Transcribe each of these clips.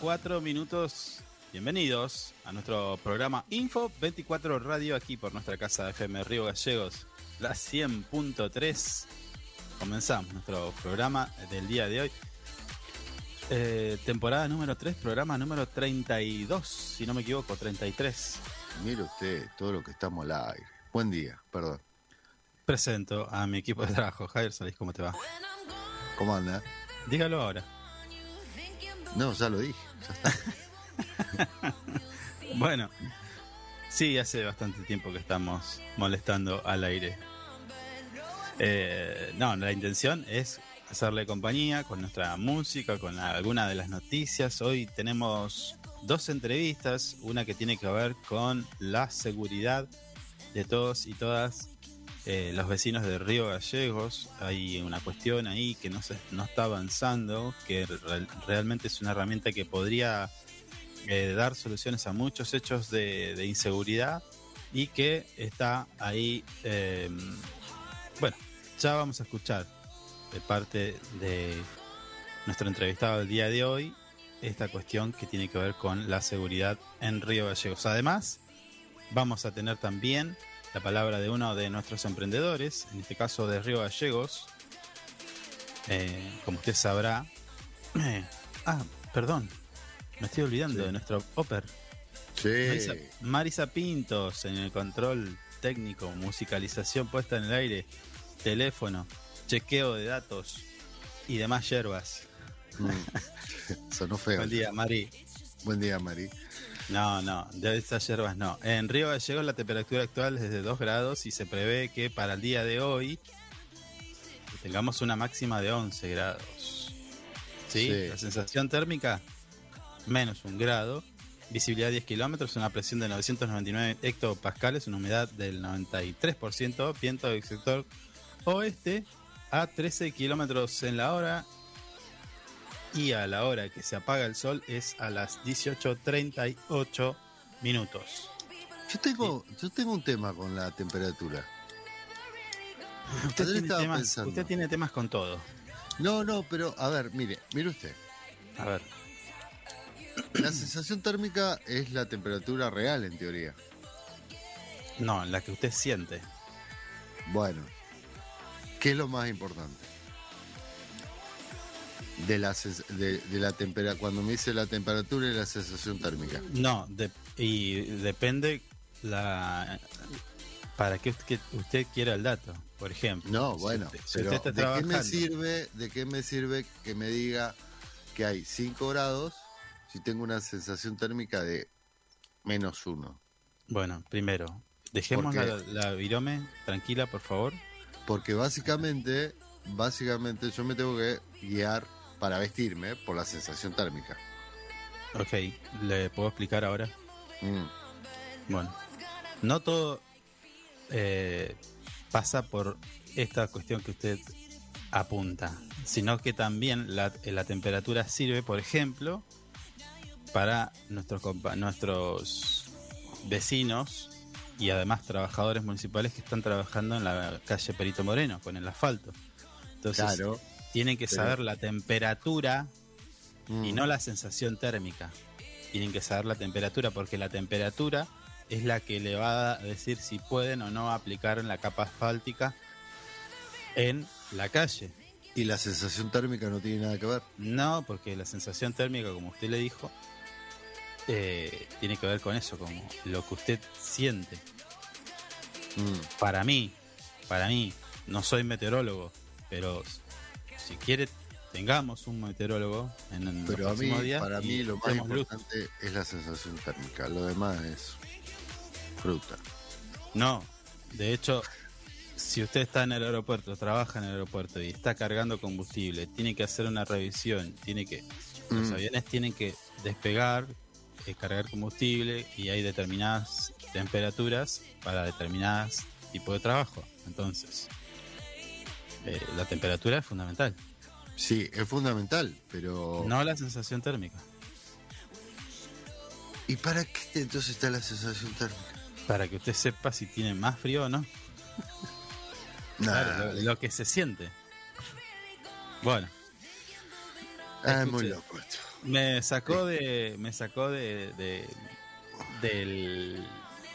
4 minutos. Bienvenidos a nuestro programa Info 24 Radio aquí por nuestra casa FM Río Gallegos, la 100.3. Comenzamos nuestro programa del día de hoy. Eh, temporada número 3, programa número 32, si no me equivoco, 33. Mire usted todo lo que estamos al aire. Buen día, perdón. Presento a mi equipo de trabajo. Javier Solís, ¿cómo te va? ¿Cómo anda? Dígalo ahora. No, ya lo dije. Bueno, sí, hace bastante tiempo que estamos molestando al aire. Eh, no, la intención es hacerle compañía con nuestra música, con alguna de las noticias. Hoy tenemos dos entrevistas, una que tiene que ver con la seguridad de todos y todas eh, los vecinos de Río Gallegos. Hay una cuestión ahí que no, se, no está avanzando, que re- realmente es una herramienta que podría eh, dar soluciones a muchos hechos de, inseguridad y que está ahí, eh, bueno, ya vamos a escuchar de parte de nuestro entrevistado del día de hoy esta cuestión que tiene que ver con la seguridad en Río Gallegos. Además, vamos a tener también la palabra de uno de nuestros emprendedores, en este caso de Río Gallegos. Eh, como usted sabrá. ah, perdón, me estoy olvidando Sí. de nuestro Oper. Marisa, Sí. Marisa Pintos en el control técnico, musicalización puesta en el aire, teléfono, chequeo de datos y demás hierbas. Mm. Sonó feo. Buen día, Mari. Buen día, Mari. No, no, de esas hierbas no. En Río Gallegos la temperatura actual es de 2 grados y se prevé que para el día de hoy tengamos una máxima de 11 grados. ¿Sí? Sí. La sensación térmica, menos un grado. Visibilidad 10 kilómetros, una presión de 999 hectopascales, una humedad del 93%, viento del sector oeste a 13 kilómetros en la hora y a la hora que se apaga el sol es a las 18.38 minutos. Yo tengo, yo tengo un tema con la temperatura. Usted tiene, estaba temas, pensando. usted tiene temas con todo. No, no, pero a ver, mire, mire usted. A ver, La sensación térmica es la temperatura real en teoría. no, la que usted siente. Bueno, ¿qué es lo más importante? De la, de, de la tempera cuando me dice la temperatura y la sensación térmica. No, de- y depende la para que usted, usted quiera el dato. Por ejemplo, No, bueno, si pero ¿de qué me sirve, de qué me sirve que me diga que hay 5 grados si tengo una sensación térmica de menos 1? Bueno, primero, dejemos ¿Por la, la virome tranquila, por favor. Porque básicamente, básicamente yo me tengo que guiar para vestirme por la sensación térmica. Ok, ¿le puedo explicar ahora? Mm, Bueno, no todo eh, pasa por esta cuestión que usted apunta, sino que también la, la temperatura sirve, por ejemplo, para nuestros, nuestros vecinos y además trabajadores municipales que están trabajando en la calle Perito Moreno con el asfalto. Entonces, claro. Tienen que pero- saber la temperatura y Mm, no la sensación térmica. Tienen que saber la temperatura porque la temperatura es la que le va a decir si pueden o no aplicar en la capa asfáltica en la calle. Y la sensación térmica no tiene nada que ver. No, porque la sensación térmica, como usted le dijo, eh, tiene que ver con eso, como lo que usted siente. Mm, Para mí, para mí, no soy meteorólogo, pero si quiere, tengamos un meteorólogo en, en Pero a mí, días para mí lo más luz. importante es la sensación térmica. Lo demás es fruta. No, de hecho, si usted está en el aeropuerto, trabaja en el aeropuerto y está cargando combustible, tiene que hacer una revisión, tiene que los Mm. aviones tienen que despegar, eh, cargar combustible y hay determinadas temperaturas para determinadas tipos de trabajo. Entonces, eh, la temperatura es fundamental, Sí, es fundamental, pero... no la sensación térmica. ¿Y para qué entonces está la sensación térmica? Para que usted sepa si tiene más frío o no. Nah. Claro, lo, lo que se siente. Bueno, Ah, es muy loco esto. Me sacó de. Me sacó de, de- del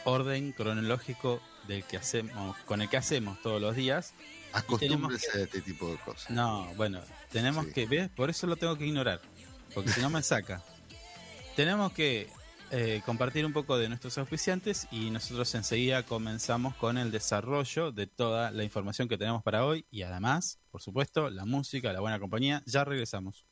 orden cronológico del que hacemos, con el que hacemos todos los días. Acostúmbrese a este tipo de cosas. No, bueno, tenemos Sí. que, ¿ves? Por eso lo tengo que ignorar, porque si no me saca. tenemos que eh, compartir un poco de nuestros auspiciantes y nosotros enseguida comenzamos con el desarrollo de toda la información que tenemos para hoy y además, por supuesto, la música, la buena compañía. Ya regresamos.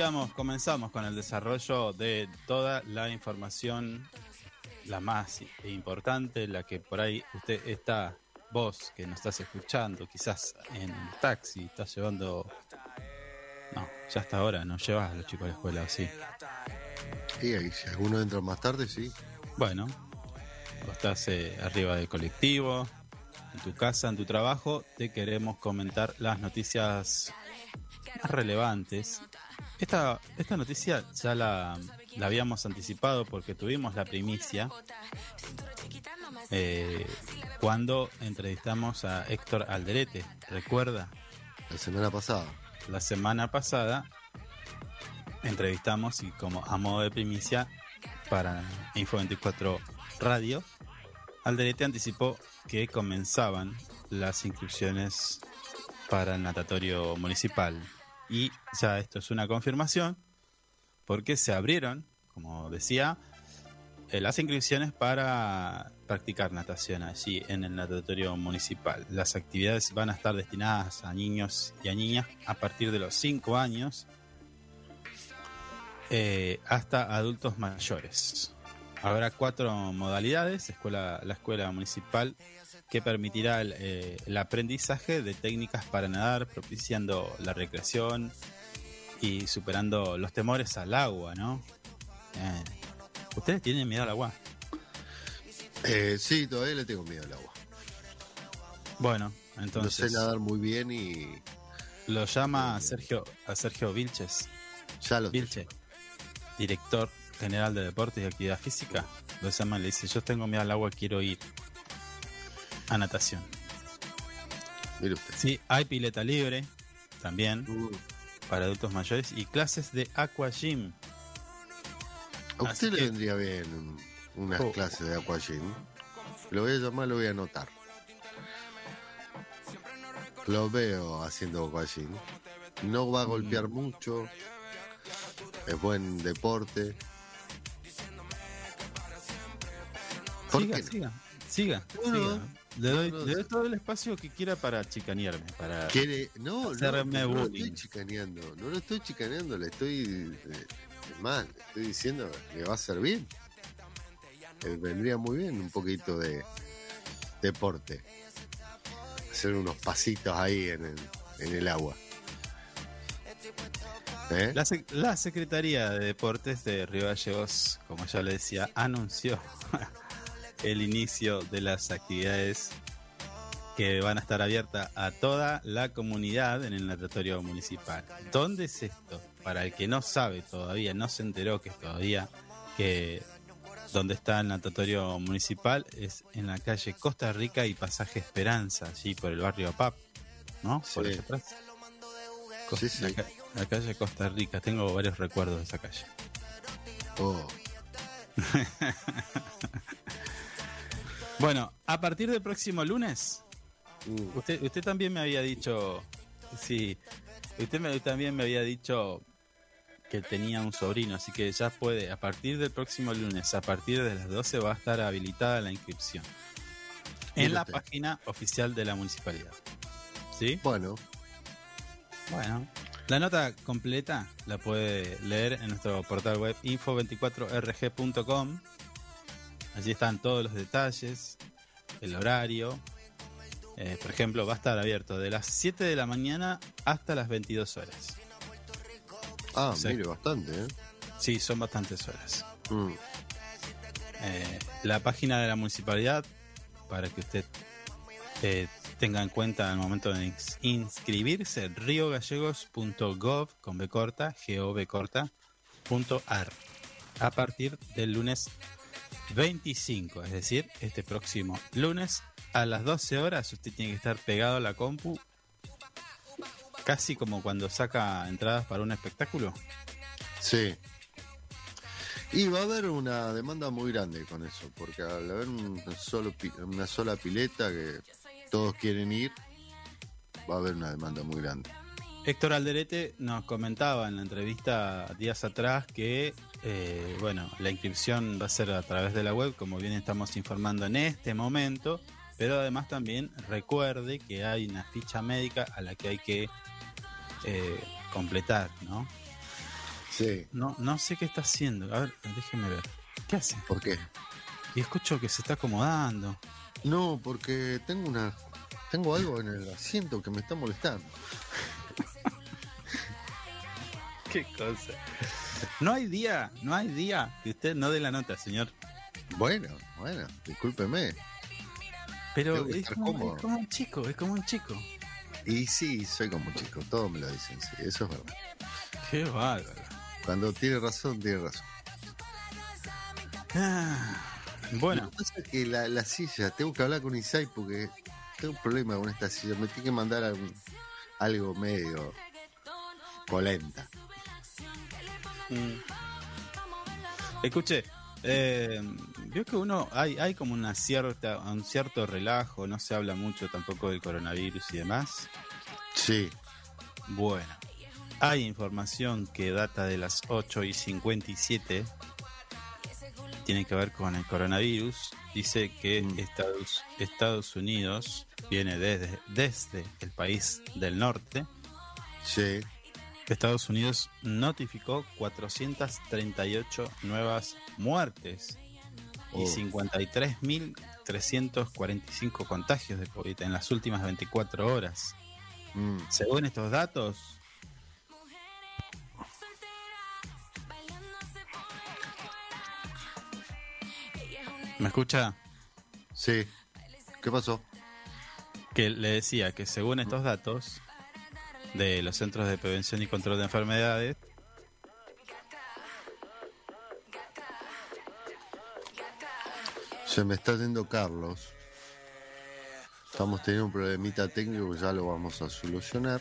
Comenzamos con el desarrollo de toda la información, la más importante, la que por ahí usted está, vos que nos estás escuchando, quizás en un taxi, estás llevando... No, ya hasta ahora no llevas a los chicos a la escuela, ¿o sí? Y ahí, si alguno entra más tarde, sí. Bueno, o estás eh, arriba del colectivo, en tu casa, en tu trabajo, te queremos comentar las noticias más relevantes. Esta, esta noticia ya la, la habíamos anticipado porque tuvimos la primicia eh, cuando entrevistamos a Héctor Alderete, recuerda, La semana pasada. la semana pasada entrevistamos y como a modo de primicia para Info 24 Radio, Alderete anticipó que comenzaban las inscripciones para el natatorio municipal. Y ya esto es una confirmación porque se abrieron, como decía, eh, las inscripciones para practicar natación allí en el natatorio municipal. Las actividades van a estar destinadas a niños y a niñas a partir de los 5 años eh, hasta adultos mayores. Habrá cuatro modalidades, escuela, la escuela municipal que permitirá el, eh, el aprendizaje de técnicas para nadar, propiciando la recreación y superando los temores al agua, ¿no? Eh, ¿Ustedes tienen miedo al agua? Eh, sí, todavía le tengo miedo al agua. Bueno, No entonces sé nadar muy bien y lo llama a Sergio, a Sergio Vilches, ya lo Vilche, director general de deportes y actividad física. Lo llama y le dice, yo tengo miedo al agua, quiero ir a natación. Mire usted. Sí, hay pileta libre también Mm. para adultos mayores y clases de aqua gym. A Así usted le que- vendría bien unas Oh. clases de aquagym. Lo voy a llamar, lo voy a anotar. Lo veo haciendo boxing. No va a golpear mucho. Es buen deporte. Siga, no? siga, siga, No, no. siga. Le doy, No, no, le doy todo el espacio que quiera para chicanearme, para... Quiere, no, no, Hacerme no lo bullying. estoy chicaneando, no lo estoy chicaneando, le estoy eh, es más, le estoy diciendo que le va a bien. Le vendría muy bien un poquito de deporte. Hacer unos pasitos ahí en el, en el agua. ¿Eh? La, sec- la Secretaría de Deportes de Río Gallegos, como ya le decía, anunció el inicio de las actividades que van a estar abiertas a toda la comunidad en el natatorio municipal. ¿Dónde es esto? Para el que no sabe todavía, no se enteró que todavía que donde está el natatorio municipal es en la calle Costa Rica y Pasaje Esperanza, allí por el barrio APAP, ¿no? Por allá atrás. Co- Sí, sí. La, ca- la calle Costa Rica, tengo varios recuerdos de esa calle. Oh, Bueno, a partir del próximo lunes, mm, usted, usted también me había dicho, sí, usted me- también me había dicho que tenía un sobrino, así que ya puede, a partir del próximo lunes, a partir de las 12 va a estar habilitada la inscripción en la página oficial de la municipalidad. ¿Sí? Bueno, Bueno, la nota completa la puede leer en nuestro portal web info24rg.com. Allí están todos los detalles, el horario. Eh, por ejemplo, va a estar abierto de las 7 de la mañana hasta las 22 horas. ah, mire, bastante, ¿eh? Sí, son bastantes horas. Mm, Eh, la página de la municipalidad, para que usted eh, tenga en cuenta al momento de ins- inscribirse, riogallegos.gov con B corta, gov corta, punto ar, a partir del lunes 25, es decir, este próximo lunes a las 12 horas usted tiene que estar pegado a la compu, casi como cuando saca entradas para un espectáculo. Sí. Y va a haber una demanda muy grande con eso, porque al haber un solo una sola pileta que todos quieren ir, va a haber una demanda muy grande. Héctor Alderete nos comentaba en la entrevista días atrás que, eh, bueno, la inscripción va a ser a través de la web, como bien estamos informando en este momento, pero además también recuerde que hay una ficha médica a la que hay que eh, completar, ¿no? Sí. No, no sé qué está haciendo. A ver, déjeme ver. ¿Qué hace? ¿Por qué? Y escucho que se está acomodando. No, porque tengo una tengo algo en el asiento que me está molestando. Qué cosa. No hay día, no hay día que usted no dé la nota, señor. Bueno, bueno, discúlpeme. Pero es como, es como un chico, es como un chico. Y sí, soy como un chico, todos me lo dicen, sí, eso es verdad. Qué bárbaro. Cuando tiene razón, tiene razón. Ah, Lo bueno, que pasa es que la, la silla, tengo que hablar con Isai porque tengo un problema con esta silla. Me tiene que mandar algún- algo medio polenta. Mm. escuche, eh, veo que uno hay, hay como una cierta, un cierto relajo, no se habla mucho tampoco del coronavirus y demás. Sí, Bueno, hay información que data de las 8 y 57. Tiene que ver con el coronavirus. Dice que Mm. Estados, Estados Unidos viene desde, desde el país del norte. sí. Estados Unidos notificó 438 nuevas muertes y Oh. 53.345 contagios de COVID en las últimas 24 horas. Mm. Según estos datos, ¿me escucha? Sí. ¿Qué pasó? Que le decía que según estos datos de los Centros de Prevención y Control de Enfermedades, Se me está yendo Carlos. Estamos teniendo un problemita técnico que ya lo vamos a solucionar.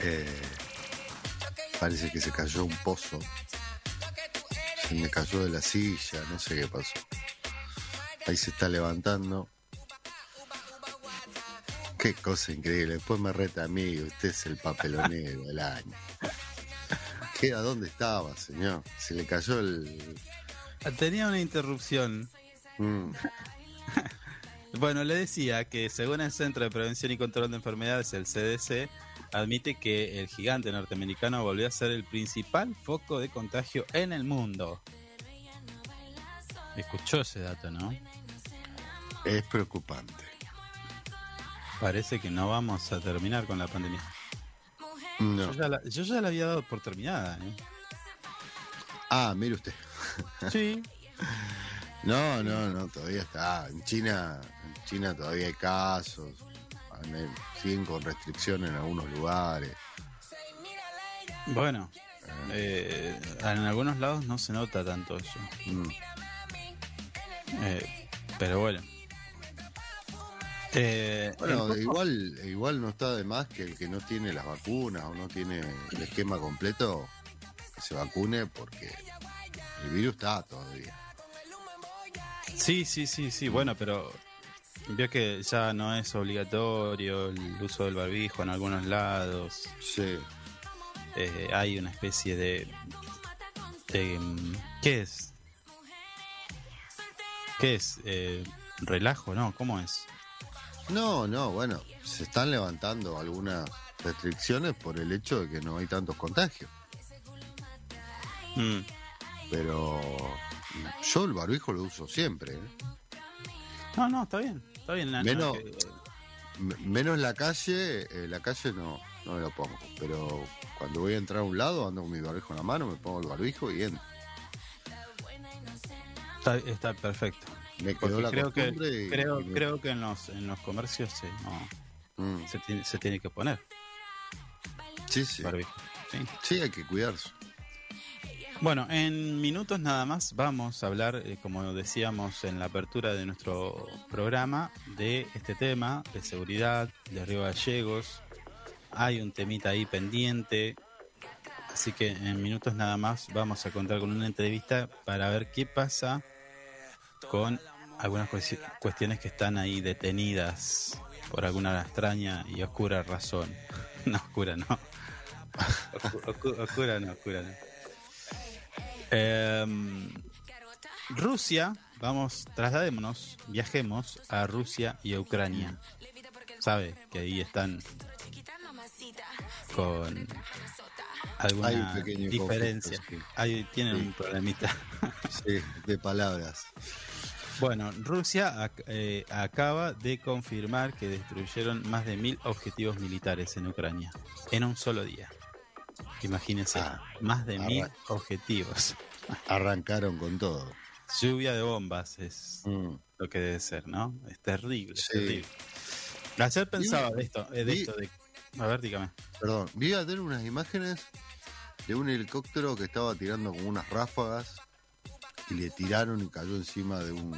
Eh, parece que se cayó un pozo. Se me cayó de la silla, no sé qué pasó. Ahí se está levantando. Qué cosa increíble. Después me reta a mí, usted es el papelonero del año. ¿Qué, ¿A dónde estaba, señor? Se le cayó el... Tenía una interrupción. Mm, Bueno, le decía que según el Centro de Prevención y Control de Enfermedades, el CDC, admite que el gigante norteamericano volvió a ser el principal foco de contagio en el mundo. Escuchó ese dato, ¿no? es preocupante. Parece que no vamos a terminar con la pandemia. No. Yo ya la, yo ya la había dado por terminada. ¿eh? Ah, mire usted. Sí. No, no, no, todavía está. En China, en China todavía hay casos. Siguen con restricciones en algunos lugares. Bueno, eh, en algunos lados no se nota tanto eso. Mm. Eh, pero bueno. Eh, Bueno, poco- igual, igual no está de más que el que no tiene las vacunas o no tiene el esquema completo, que se vacune porque el virus está todavía. Sí, sí, sí, sí, bueno, pero vio que ya no es obligatorio el uso del barbijo en algunos lados. Sí. Eh, hay una especie de, de, mm, ¿Qué es? ¿Qué es? Eh, ¿Relajo? No, ¿cómo es? No, no, bueno, se están levantando algunas restricciones por el hecho de que no hay tantos contagios. Mm, Pero yo el barbijo lo uso siempre. ¿eh? No, no, está bien. Está bien. no, Menos- que- Menos la calle, eh, la calle no, no me lo pongo. Pero cuando voy a entrar a un lado, ando con mi barbijo en la mano, me pongo el barbijo y entro. está, está perfecto. Me quedó la creo que, y- creo, y me- creo que en los, en los comercios se, no, Mm, se, tiene, se tiene que poner sí. Sí. Sí, hay que cuidarse. Bueno, en minutos nada más vamos a hablar, eh, como decíamos en la apertura de nuestro programa, de este tema de seguridad de Río Gallegos. Hay un temita ahí pendiente, así que en minutos nada más vamos a contar con una entrevista para ver qué pasa con algunas cuestiones que están ahí detenidas por alguna extraña y oscura razón. No, oscura no. Oscu- oscu- oscura no, oscura no. Em, Rusia, vamos, trasladémonos, viajemos a Rusia y a Ucrania. Sabe que ahí están con Hay un alguna pequeño diferencia. conflicto, sí. Ahí tienen Sí. un problemita. Sí, de palabras. Bueno, Rusia ac- eh, acaba de confirmar que destruyeron más de mil objetivos militares en Ucrania en un solo día. Imagínense, Ah, más de mil arra- objetivos. Arrancaron con todo. Lluvia de bombas es Mm. lo que debe ser, ¿no? Es terrible, Sí. terrible. Ayer pensaba de esto, eh, de vi- esto de... A ver, dígame. Perdón, vi a tener unas imágenes de un helicóptero que estaba tirando como unas ráfagas y le tiraron y cayó encima de un,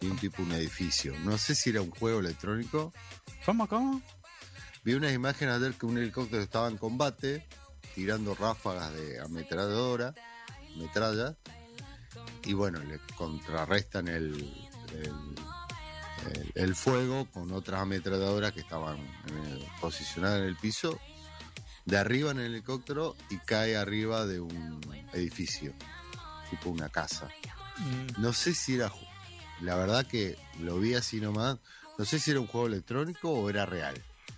de un tipo, un edificio. No sé si era un juego electrónico. ¿Cómo, cómo? Vi unas imágenes ayer que un helicóptero estaba en combate, tirando ráfagas de ametralladora, metralla, y bueno, le contrarrestan el, el, el- el fuego con otras ametralladoras que estaban posicionadas en el piso, de arriba en el helicóptero y cae arriba de un edificio, tipo una casa. No sé si era, la verdad que lo vi así nomás, no sé si era un juego electrónico o era real.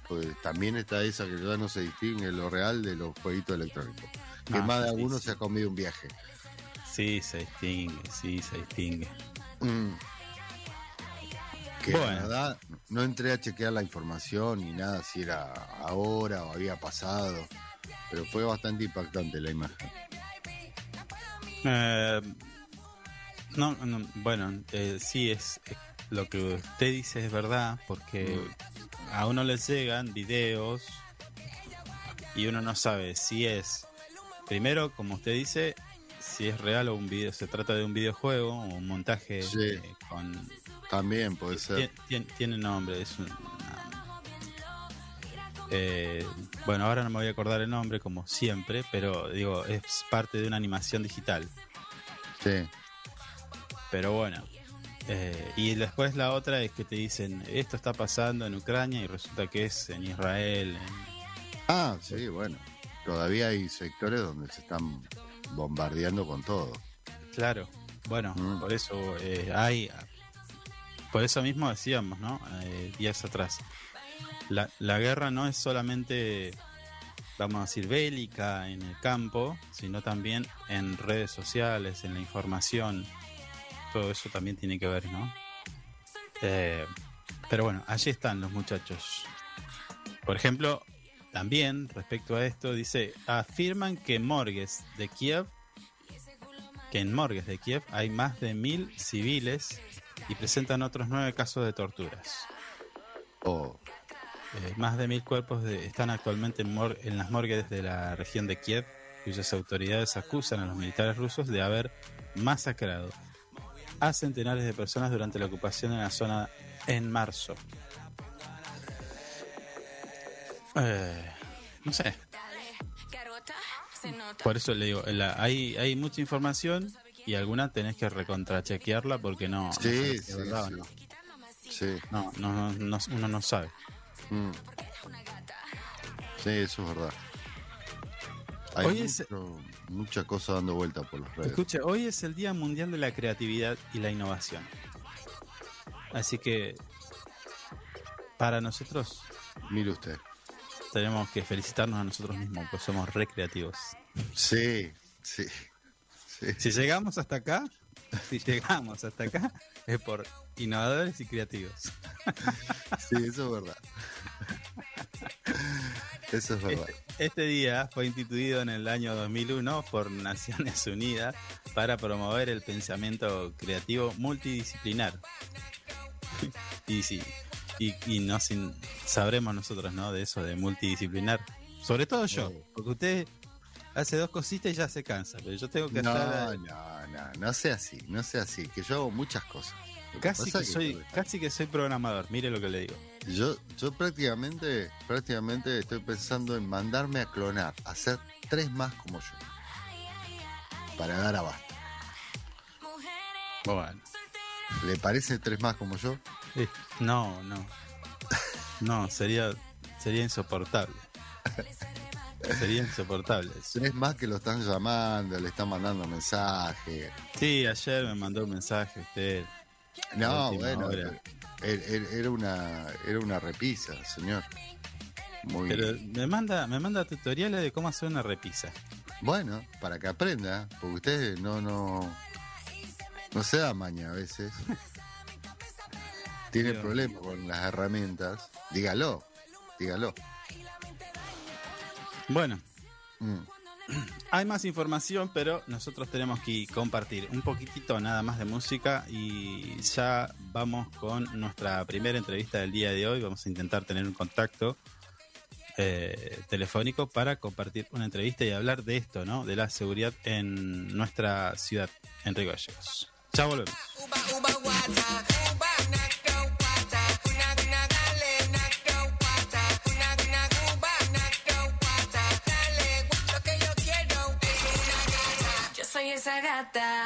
Porque también está esa que ya no se distingue lo real de los jueguitos electrónicos. Que No, más de sí, alguno sí. se ha comido un viaje. Sí, se distingue, sí, se distingue. Mm. Que Bueno. la verdad, no entré a chequear la información ni nada si era ahora o había pasado. Pero fue bastante impactante la imagen. Eh, no, no, bueno, eh, sí, es, es- lo que usted dice es verdad, porque a uno le llegan videos y uno no sabe si es, primero, como usted dice, si es real o un video, se trata de un videojuego o un montaje Sí. eh, con... También puede ser. Tien- tien- tiene nombre, es un... eh, bueno, ahora no me voy a acordar el nombre como siempre, pero digo, es parte de una animación digital. Sí. Pero bueno, Eh, y después la otra es que te dicen, esto está pasando en Ucrania y resulta que es en Israel. en- Ah, sí, bueno. Todavía hay sectores donde se están bombardeando con todo. Claro, bueno, Mm. por eso eh, hay, por eso mismo decíamos, ¿no? Eh, días atrás, la, guerra no es solamente, vamos a decir, bélica en el campo, sino también en redes sociales, en la información, todo eso también tiene que ver, ¿no? Eh, pero bueno, allí están los muchachos. Por ejemplo, también respecto a esto, dice, afirman que morgues de Kiev que en morgues de Kiev hay más de mil civiles y presentan otros nueve casos de torturas. Oh, Eh, más de mil cuerpos de- están actualmente en, mor- en las morgues de la región de Kiev, cuyas autoridades acusan a los militares rusos de haber masacrado a centenares de personas durante la ocupación en la zona en marzo. Eh, no sé, por eso le digo, la- hay, hay mucha información y alguna tenés que recontrachequearla porque no, no sí, si sí, no. Sí. No, no, no, no, uno no sabe. Mm. Sí, eso es verdad. Hay Hoy es- mucha cosa dando vuelta por las redes. Escuche, hoy es el Día Mundial de la Creatividad y la Innovación. Así que para nosotros Mire usted. tenemos que felicitarnos a nosotros mismos, pues somos recreativos. Sí, sí. sí. Si llegamos hasta acá, si llegamos hasta acá, es por innovadores y creativos. Sí, eso es verdad. Eso es verdad. Este día fue instituido en el año 2001 por Naciones Unidas para promover el pensamiento creativo multidisciplinar. Y sí, y, y no sin, sabremos nosotros, ¿no? De eso de multidisciplinar. Sobre todo yo, porque usted hace dos cositas y ya se cansa, pero yo tengo que No, hacer no, no, no sea así, no sea así, que yo hago muchas cosas. Que casi que soy, casi que soy programador, mire lo que le digo. Yo, yo prácticamente, prácticamente estoy pensando en mandarme a clonar, hacer tres más como yo. Para dar abasto. Bueno. ¿Le parece tres más como yo? Eh, No, no. No, sería sería insoportable. Sería insoportable. Tres más que lo están llamando, le están mandando mensajes. Sí, ayer me mandó un mensaje usted. No, bueno, hora. er- er- era una, era una repisa, señor. Muy Pero me manda, me manda tutoriales de cómo hacer una repisa. bueno, para que aprenda, porque usted no, no, no se da maña a veces. Tiene problemas con las herramientas. Dígalo, dígalo. Bueno, Mm. hay más información, pero nosotros tenemos que compartir un poquitito nada más de música y ya vamos con nuestra primera entrevista del día de hoy. Vamos a intentar tener un contacto eh, telefónico para compartir una entrevista y hablar de esto, ¿no? De la seguridad en nuestra ciudad, en Río Gallegos. Ya volvemos. Soy esa gata.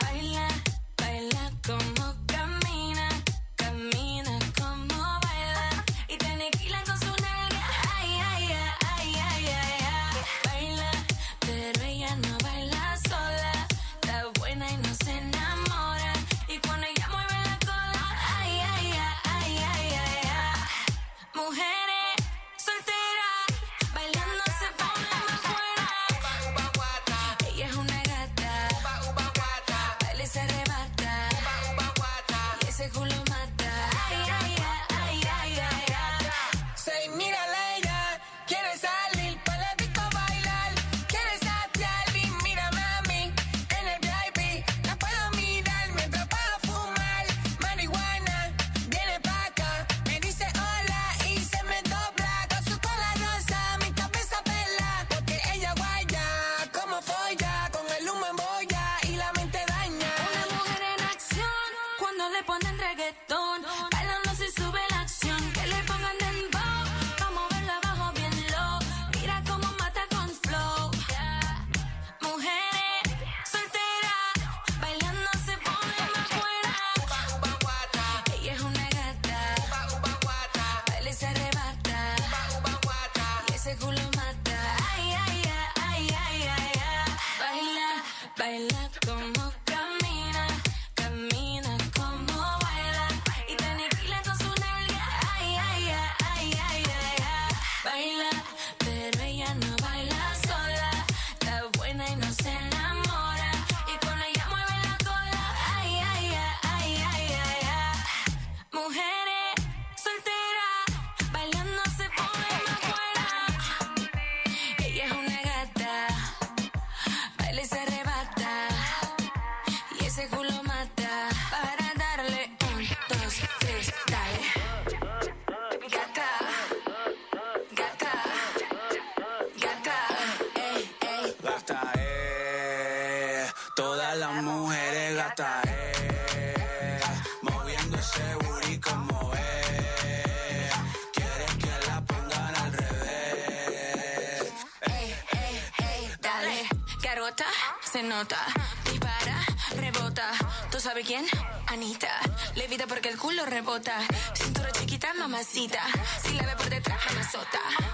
Ese culo mata para darle un, dos, tres, dale. Gata, gata, gata, ey, ey. Gata, eh. Todas las mujeres gata, eh. Moviendo ese booty como eh. es. Que la pongan al revés. Ey, ey, ey, dale. Garota, se nota ¿Tú sabes quién? Anita. Levita porque el culo rebota. Cintura chiquita, mamacita. Si la ve por detrás, mamazota. Se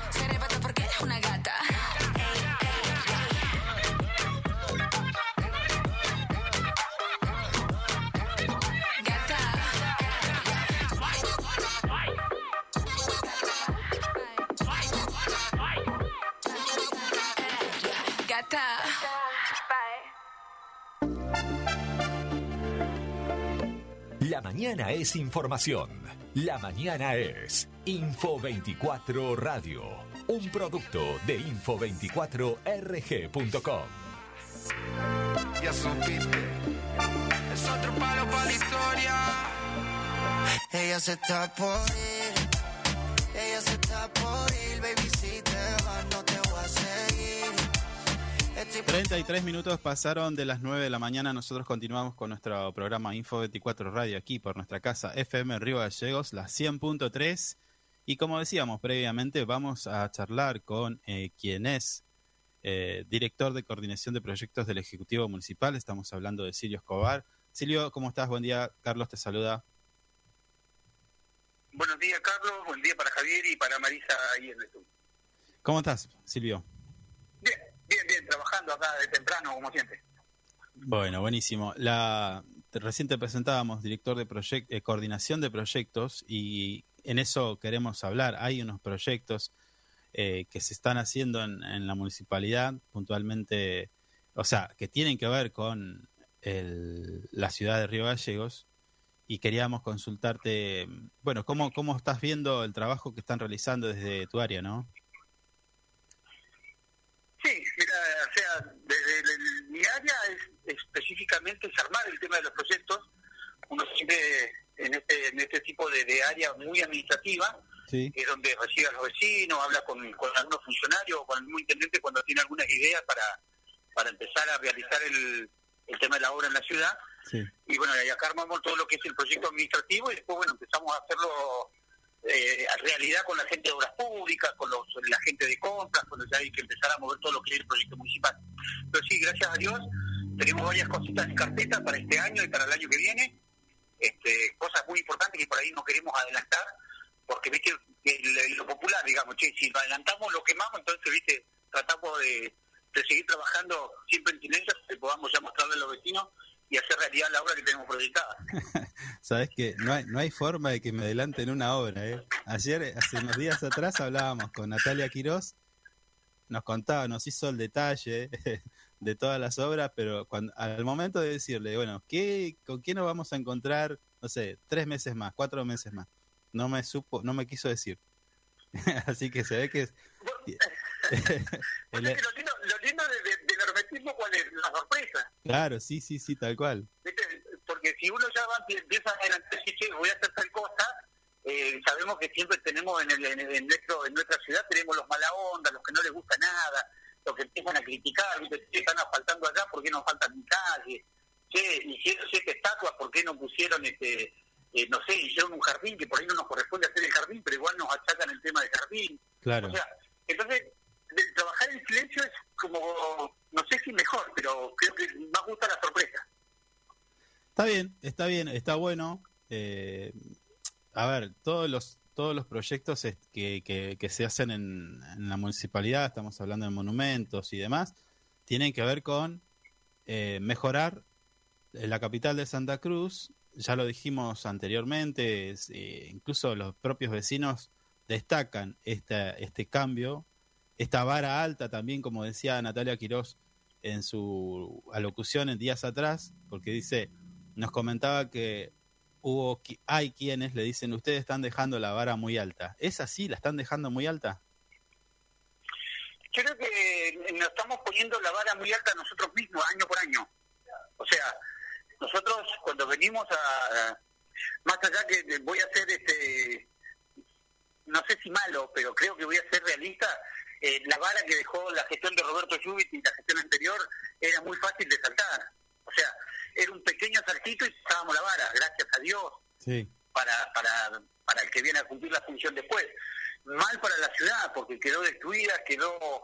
mañana es información. La mañana es Info 24 Radio, un producto de info24rg.com. Ya. Es otro palo para la historia. Ella se está 33 minutos pasaron de las 9 de la mañana. Nosotros continuamos con nuestro programa Info 24 Radio aquí por nuestra casa FM Río Gallegos, la 100.3. Y como decíamos previamente, vamos a charlar con eh, quien es eh, director de coordinación de proyectos del Ejecutivo Municipal. Estamos hablando de Silvio Escobar. Silvio, ¿cómo estás? Buen día. Carlos te saluda. Buenos días, Carlos. Buen día para Javier y para Marisa ahí en el estudio. ¿Cómo estás, Silvio? Bien, bien. Trabajando acá de temprano, como siempre. Bueno, buenísimo. La recién te presentábamos director de proyec- eh, coordinación de proyectos y en eso queremos hablar. Hay unos proyectos eh, que se están haciendo en, en la municipalidad, puntualmente, o sea, que tienen que ver con la ciudad de Río Gallegos y queríamos consultarte, bueno, ¿cómo, cómo estás viendo el trabajo que están realizando desde tu área, no? Sea, desde el- mi área es específicamente es armar el tema de los proyectos. Uno siempre en este, en este tipo de, de área muy administrativa, Sí. es donde recibe a los vecinos, habla con, con algunos funcionarios o con el mismo intendente cuando tiene algunas ideas para, para empezar a realizar el, el tema de la obra en la ciudad. Sí. y bueno, y acá armamos todo lo que es el proyecto administrativo y después, bueno, empezamos a hacerlo eh, realidad con la gente de obras públicas, con los, la gente de compras, cuando ya hay que empezar a mover todo lo que es el proyecto municipal. Pero sí, gracias a Dios, tenemos varias cositas en carpeta para este año y para el año que viene, este, cosas muy importantes que por ahí no queremos adelantar, porque viste lo popular, digamos, che, si lo adelantamos lo quemamos, entonces viste, tratamos de, de seguir trabajando siempre en silencio, que podamos ya mostrarle a los vecinos y hacer realidad la obra que tenemos proyectada. Sabes que no hay, no hay forma de que me adelanten una obra. ¿eh? Ayer, hace unos días atrás, hablábamos con Natalia Quirós, nos contaba, nos hizo el detalle de todas las obras, pero cuando, al momento de decirle, bueno, ¿qué, ¿con quién nos vamos a encontrar? No sé, tres meses más, cuatro meses más. No me supo, no me quiso decir. Así que se ve que es- el- Porque lo lindo, lo lindo de- de- ¿cuál es? La sorpresa. claro, sí, sí, sí, tal cual. ¿viste? Porque si uno ya va, empieza a adelantar, che, voy a hacer tal cosa, eh, sabemos que siempre tenemos en, el, en, el- en nuestro, en nuestra ciudad, tenemos los mala onda, los que no les gusta nada, los que empiezan a criticar, ¿viste? Están asfaltando allá, ¿por qué no faltan mi calle? Che, hicieron siete estatuas, ¿por qué no pusieron, este eh, no sé, hicieron un jardín, que por ahí no nos corresponde hacer el jardín, pero igual nos achacan el tema del jardín? Claro. O sea, entonces, trabajar en silencio es como, no sé si mejor, pero creo que más gusta la sorpresa. Está bien, está bien, está bueno. Eh, a ver, todos los todos los proyectos que, que, que se hacen en, en la municipalidad, estamos hablando de monumentos y demás, tienen que ver con eh, mejorar eh, la capital de Santa Cruz. Ya lo dijimos anteriormente, eh, incluso los propios vecinos destacan esta, este cambio, esta vara alta también, como decía Natalia Quirós en su alocución en días atrás, porque dice, nos comentaba que hubo hay quienes le dicen ustedes están dejando la vara muy alta. ¿Es así? ¿La están dejando muy alta? Creo que nos estamos poniendo la vara muy alta nosotros mismos, año por año. O sea, nosotros cuando venimos a, más allá que voy a ser este no sé si malo, pero creo que voy a ser realista, eh, la vara que dejó la gestión de Roberto Jubit y la gestión anterior era muy fácil de saltar. O sea, era un pequeño saltito y pasábamos la vara, gracias a Dios, Sí. para, para, para el que viene a cumplir la función después. Mal para la ciudad, porque quedó destruida, quedó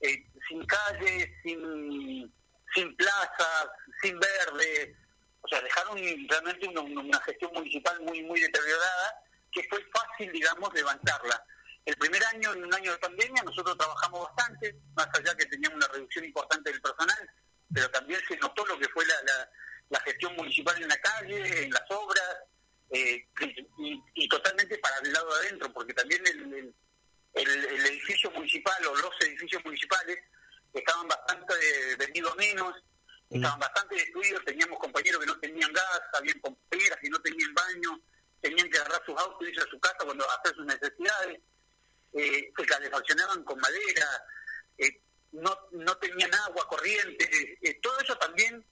eh, sin calles, sin, sin plazas, sin verde, o sea, dejaron realmente una, una gestión municipal muy muy deteriorada que fue fácil, digamos, levantarla. El primer año, en un año de pandemia, nosotros trabajamos bastante, más allá que teníamos una reducción importante del personal, pero también se notó lo que fue la, la, la gestión municipal en la calle, en las obras, eh, y, y totalmente para el lado de adentro, porque también el, el, el- el edificio municipal o los edificios municipales estaban bastante eh, vendidos menos, estaban bastante destruidos, teníamos compañeros que no tenían gas, habían compañeras que no tenían baño, tenían que agarrar sus autos y irse a su casa cuando hacer sus necesidades, eh, se calefaccionaban con madera, eh, no, no tenían agua corriente, eh, todo eso también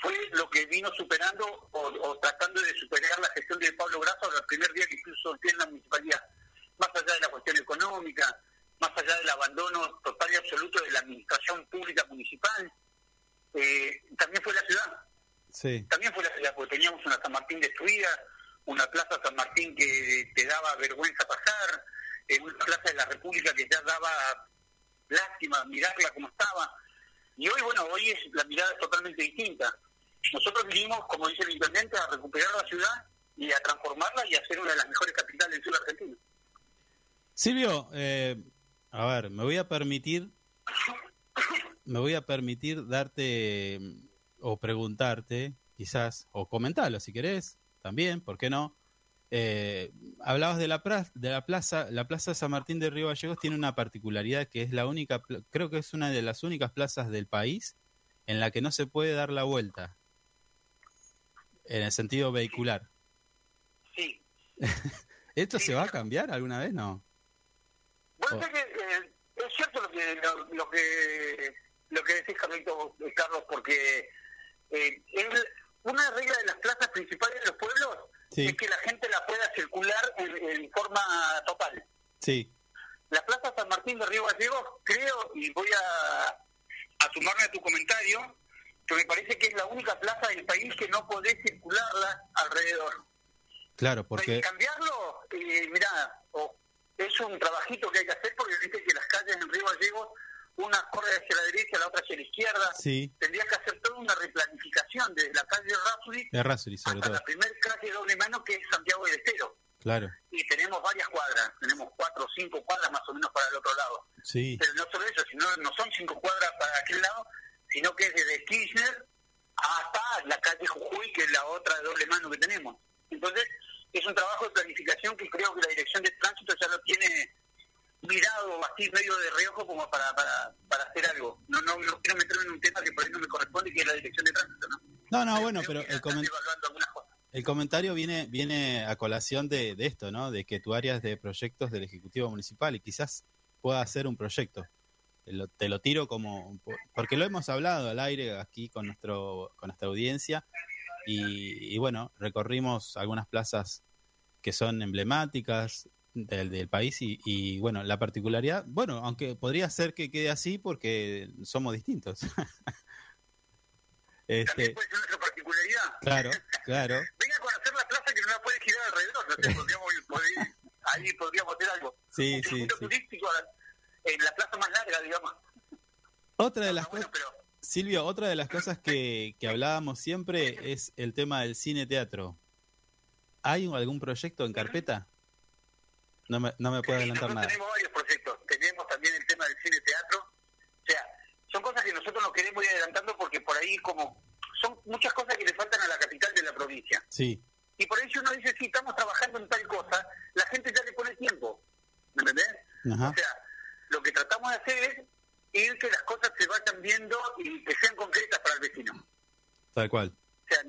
fue lo que vino superando o, o tratando de superar la gestión de Pablo Grasso el primer día que incluso en la municipalidad, más allá de la cuestión económica, más allá del abandono total y absoluto de la administración pública municipal, eh, también fue la ciudad, Sí. también fue la ciudad, porque teníamos una San Martín destruida, una plaza San Martín que te daba vergüenza pasar, eh, una plaza de la República que ya daba lástima mirarla como estaba. Y hoy, bueno, hoy es la mirada es totalmente distinta. Nosotros vinimos, como dice el intendente, a recuperar la ciudad y a transformarla y a hacer una de las mejores capitales del sur argentino. Silvio, eh, a ver, me voy a permitir, me voy a permitir darte o preguntarte, quizás, o comentarlo si querés, también, ¿por qué no? Eh, hablabas de la, pra- de la plaza, la plaza San Martín de Río Gallegos tiene una particularidad que es la única, creo que es una de las únicas plazas del país en la que no se puede dar la vuelta, en el sentido vehicular. Sí. ¿Esto se va a cambiar alguna vez? No. Bueno, Oh. que, eh, es cierto lo que lo, lo que lo que decís, Carlito, Carlos, porque eh, es una regla de las plazas principales de los pueblos Sí. es que la gente la pueda circular en, en forma total. Sí, La Plaza San Martín de Río Gallegos, creo, y voy a, a sumarme a tu comentario, que me parece que es la única plaza del país que no podés circularla alrededor. claro, porque... cambiarlo, eh, mirá, o- es un trabajito que hay que hacer porque viste que las calles en Río Gallegos, una corre hacia la derecha, la otra hacia la izquierda. Sí, Tendría que hacer toda una replanificación desde la calle de Rasuri sobre hasta todo. la primer calle doble mano que es Santiago del Estero. Claro, Y tenemos varias cuadras, tenemos cuatro o cinco cuadras más o menos para el otro lado. sí, Pero no solo eso, sino no son cinco cuadras para aquel lado, sino que es desde Kirchner hasta la calle Jujuy, que es la otra de doble mano que tenemos. Entonces, es un trabajo de planificación que creo que la Dirección de Tránsito ya lo tiene mirado así medio de reojo como para, para, para hacer algo. No, no, no quiero meterme en un tema que por ahí no me corresponde, que es la Dirección de Tránsito, ¿no? No, no, bueno, pero el, el comentario viene viene a colación de, de esto, ¿no? De que tu área es de proyectos del Ejecutivo Municipal y quizás pueda hacer un proyecto. Te lo, te lo tiro como... Porque lo hemos hablado al aire aquí con, nuestro, con nuestra audiencia y, y bueno, recorrimos algunas plazas que son emblemáticas del, del país y, y, bueno, la particularidad, bueno, aunque podría ser que quede así porque somos distintos. Este, puede ser nuestra particularidad. claro, claro. Venga a conocer la plaza que no la puede girar alrededor, no sé, podríamos, ir- ahí podríamos hacer algo. Sí, un sí, sí. turístico en la plaza más larga, digamos. Otra de las Ah, bueno, cosas, pero otra de las cosas que, que hablábamos siempre es el tema del cine-teatro. ¿Hay algún proyecto en carpeta? No me, no me puedo adelantar nosotros nada. tenemos varios proyectos. Tenemos también el tema del cine teatro. O sea, son cosas que nosotros no queremos ir adelantando porque por ahí como son muchas cosas que le faltan a la capital de la provincia. Sí, Y por ahí si uno dice, sí, estamos trabajando en tal cosa, la gente ya le pone tiempo. ¿Me entendés? Ajá. O sea, lo que tratamos de hacer es ir que las cosas se vayan viendo y que sean concretas para el vecino. tal cual. O sea,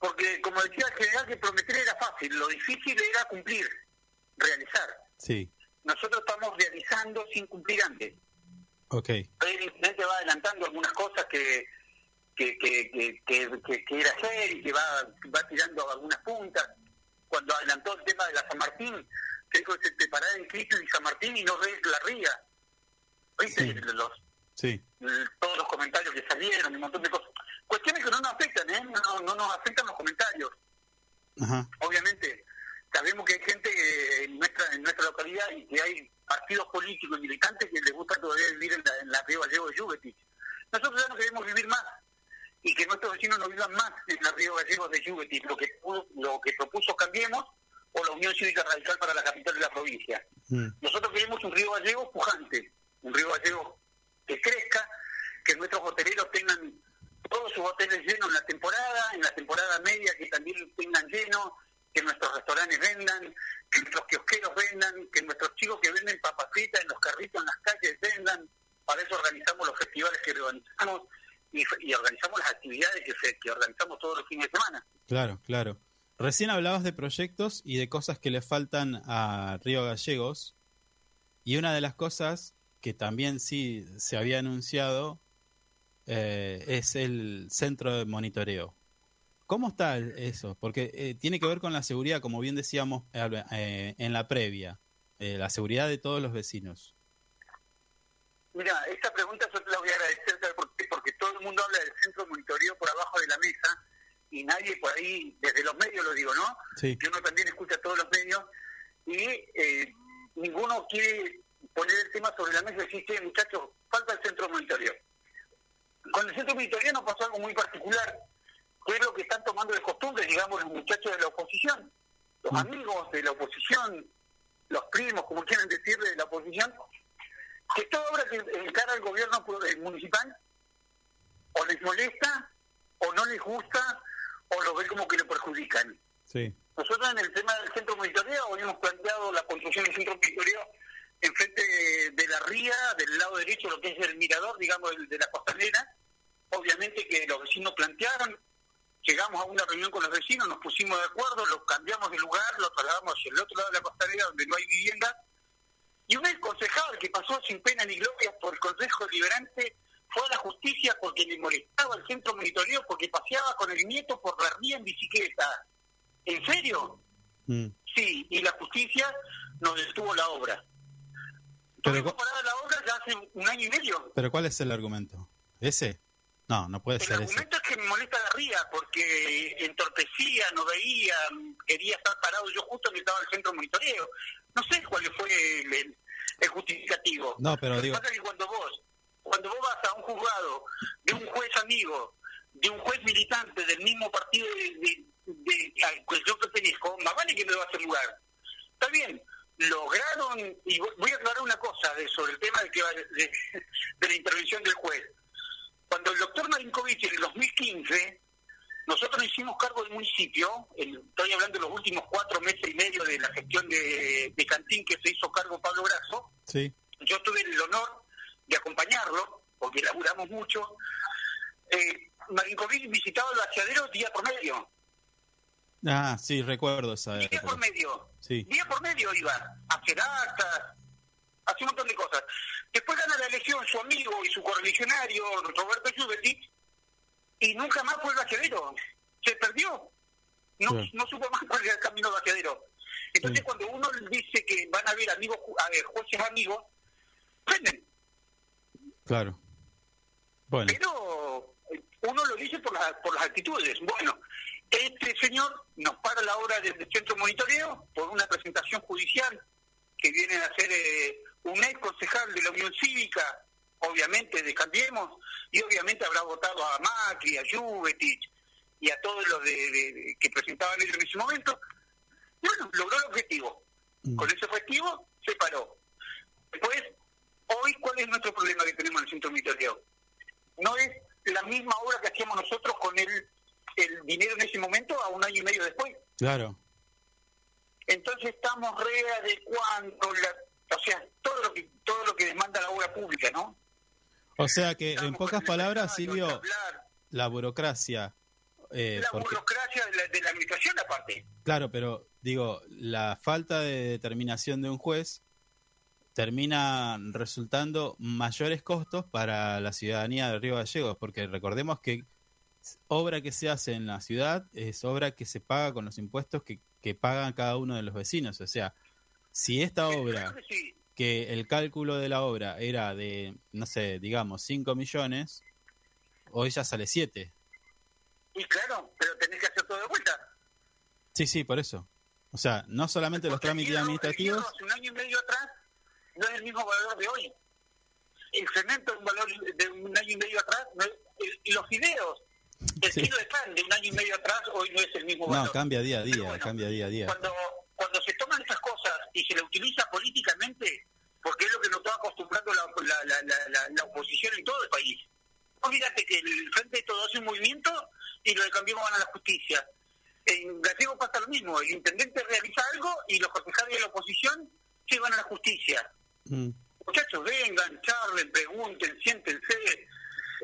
porque como decía el general, que prometer era fácil, lo difícil era cumplir, realizar. Sí, Nosotros estamos realizando sin cumplir antes. ok. El intendente va adelantando algunas cosas que que, que, que, que, que quiere hacer y que va, va tirando algunas puntas. Cuando adelantó el tema de la San Martín, que dijo que se en Cristo y San Martín y no ves la ría. ¿Viste? Sí. Los, Sí, todos los comentarios que salieron, un montón de cosas. Cuestiones que no nos afectan, ¿eh? No, no nos afectan los comentarios. ajá. Obviamente, sabemos que hay gente eh, en nuestra en nuestra localidad y que hay partidos políticos y militantes que les gusta todavía vivir en la, en la Río Gallego de Yuvetich. Nosotros ya no queremos vivir más y que nuestros vecinos no vivan más en el río Gallegos de Yugueti, lo que, lo que propuso Cambiemos o la Unión Cívica Radical para la capital de la provincia. Mm. Nosotros queremos un río gallego pujante, un río gallego que crezca, que nuestros hoteleros tengan todos sus hoteles llenos en la temporada, en la temporada media que también tengan lleno, que nuestros restaurantes vendan, que nuestros kiosqueros vendan, que nuestros chicos que venden papas en los carritos en las calles vendan. Para eso organizamos los festivales que organizamos y, y organizamos las actividades que, se- que organizamos todos los fines de semana. Claro, claro. Recién hablabas de proyectos y de cosas que le faltan a Río Gallegos. Y una de las cosas que también sí se había anunciado eh, es el centro de monitoreo. ¿Cómo está eso? Porque eh, tiene que ver con la seguridad, como bien decíamos eh, en la previa, eh, la seguridad de todos los vecinos. Mira, esta pregunta yo te la voy a agradecer. Porque todo el mundo habla del centro de monitoreo por abajo de la mesa y nadie por ahí, desde los medios lo digo, ¿no? Sí. Que uno también escucha todos los medios y eh, ninguno quiere poner el tema sobre la mesa y decir, "Che, muchachos, falta el centro de monitoreo. Con el centro de monitoreo nos pasó algo muy particular, que es lo que están tomando de costumbre, digamos, los muchachos de la oposición, los Mm. amigos de la oposición, los primos, como quieran decirle, de la oposición, que toda obra que encara el gobierno eh, municipal o les molesta, o no les gusta, o lo ven como que le perjudican. Sí. Nosotros en el tema del centro monitoreo hoy hemos planteado la construcción del centro monitoreo enfrente de, de la ría, del lado derecho, lo que es el mirador, digamos, el de la costanera. Obviamente que los vecinos plantearon, llegamos a una reunión con los vecinos, nos pusimos de acuerdo, los cambiamos de lugar, los trasladamos hacia el otro lado de la costanera donde no hay vivienda. Y un concejal que pasó sin pena ni gloria por el Consejo Liberante fue a la justicia porque le molestaba el centro monitoreo porque paseaba con el nieto por la ría en bicicleta. ¿En serio? Mm. Sí, y la justicia nos detuvo la obra. Pero parada la obra ya hace un año y medio. Pero ¿cuál es el argumento? ¿Ese? No, no puede El ser ese. argumento es que me molesta la ría porque entorpecía, no veía, quería estar parado yo justo donde estaba el centro de monitoreo. No sé cuál fue el, el- el justificativo. No, pero Lo que digo- pasa es que cuando vos, cuando vos vas a un juzgado de un juez amigo, de un juez militante del mismo partido de, de- de- al que yo pertenezco, más vale que me va a hacer lugar. Está bien, lograron, y voy voy a aclarar una cosa de, sobre el tema de, que, va- de, de la intervención del juez. Cuando el doctor Marinkovic en el 2015, nosotros nos hicimos cargo del municipio, el- estoy hablando de los últimos cuatro meses y medio de la gestión de, de Cantín que se hizo cargo Pablo Brazo, Sí. yo tuve el honor de acompañarlo, porque laburamos mucho. Eh, Marinkovic visitaba el vaciadero día por medio, Ah, sí, recuerdo esa día por medio, Sí. día por medio iba a hacer actas, hace un montón de cosas. Después gana la elección su amigo y su correligionario, Roberto Juvetic, y nunca más fue el vaciadero, se perdió, no, Sí. no supo más cuál era el camino del vaciadero. Entonces Sí. cuando uno dice que van a haber amigos, ju- a ver, jueces amigos, prenden. Claro. Bueno, pero uno lo dice por, las por las actitudes. Bueno, este señor nos para la hora del centro monitoreo por una presentación judicial que viene a ser eh, un ex concejal de la Unión Cívica, obviamente de Cambiemos, y obviamente habrá votado a Macri, a Juvetich y a todos los de, que presentaban ellos en ese momento. Bueno, logró el objetivo. Mm. Con ese objetivo se paró. Después, hoy, ¿cuál es nuestro problema que tenemos en el centro de monitoreo? no es la misma obra que hacíamos nosotros con el, el dinero en ese momento a un año y medio después. claro. Entonces estamos readecuando, la, o sea, todo lo que todo lo que demanda la obra pública, ¿no? O sea que, en pocas palabras, Silvio, la burocracia. eh, la porque, burocracia de la, de la administración aparte. claro, pero digo, la falta de determinación de un juez termina resultando mayores costos para la ciudadanía de Río Gallegos, porque recordemos que obra que se hace en la ciudad es obra que se paga con los impuestos que, que pagan cada uno de los vecinos. O sea, si esta obra que sí. que el cálculo de la obra era de, no sé, digamos, 5 millones, hoy ya sale 7. Y claro, pero tenés que hacer todo de vuelta. Sí, sí, por eso. O sea, no solamente los Porque trámites administrativos, hace un año y medio atrás no es el mismo valor de hoy. el cemento de un valor de un año y medio atrás, no es- el- los fideos, el Sí. kilo de pan de un año y medio atrás hoy no es el mismo No, valor. cambia día a día, bueno, cambia día a día. Cuando, cuando se toman estas cosas y se le utiliza políticamente, porque es lo que nos está acostumbrando la, la, la, la, oposición en todo el país. Olvídate que el Frente de Todo hace un movimiento y lo de Cambiemos van a la justicia. En Gallego pasa lo mismo, el intendente realiza algo y los concejales de la oposición se van a la justicia. Mm. Muchachos, vengan, charlen, pregunten, siéntense,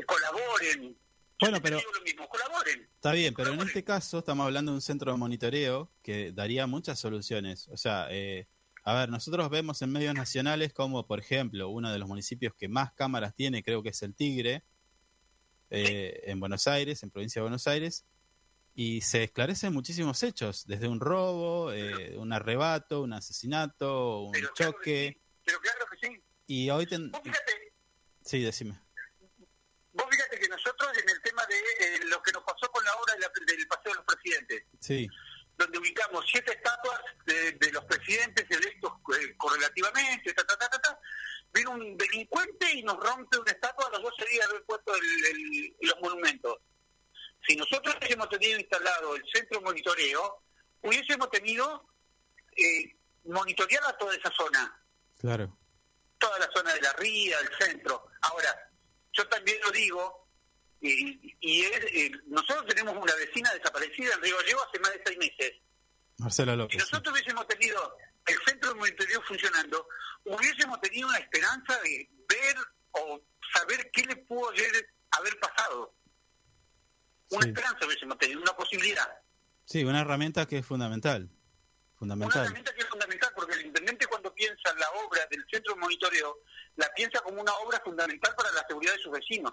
colaboren. Bueno, pero- digo lo mismo, colaboren. Está bien, pero en este caso estamos hablando de un centro de monitoreo que daría muchas soluciones. O sea, eh, a ver, nosotros vemos en medios nacionales como, por ejemplo, uno de los municipios que más cámaras tiene, creo que es el Tigre, eh, en Buenos Aires, en provincia de Buenos Aires, y se esclarecen muchísimos hechos, desde un robo, eh, un arrebato, un asesinato, un Pero claro que choque, sí, pero claro que sí. y hoy... ten- fíjate, Sí, decime. Vos fíjate que nosotros en el tema de eh, lo que nos pasó con la obra de la- del Paseo de los Presidentes, Sí, donde ubicamos siete estatuas de, de los presidentes electos eh, correlativamente, ta, ta, ta, ta, ta, viene un delincuente y nos rompe una estatua a los 12 días de haber puesto el- el- los monumentos. Si nosotros hubiésemos tenido instalado el centro de monitoreo, hubiésemos tenido eh, monitoreada toda esa zona claro. toda la zona de la ría, el centro. Ahora, yo también lo digo, y, y es, eh, nosotros tenemos una vecina desaparecida en Río Gallegos hace más de seis meses. Marcela Si López. sí. nosotros hubiésemos tenido el centro de monitoreo funcionando, hubiésemos tenido una esperanza de ver o saber qué le pudo haber, haber pasado. Una Sí. esperanza hubiésemos tenido, una posibilidad. Sí, una herramienta que es fundamental. Una Fundamental. herramienta que es fundamental porque el intendente cuando piensa en la obra del centro de monitoreo, la piensa como una obra fundamental para la seguridad de sus vecinos.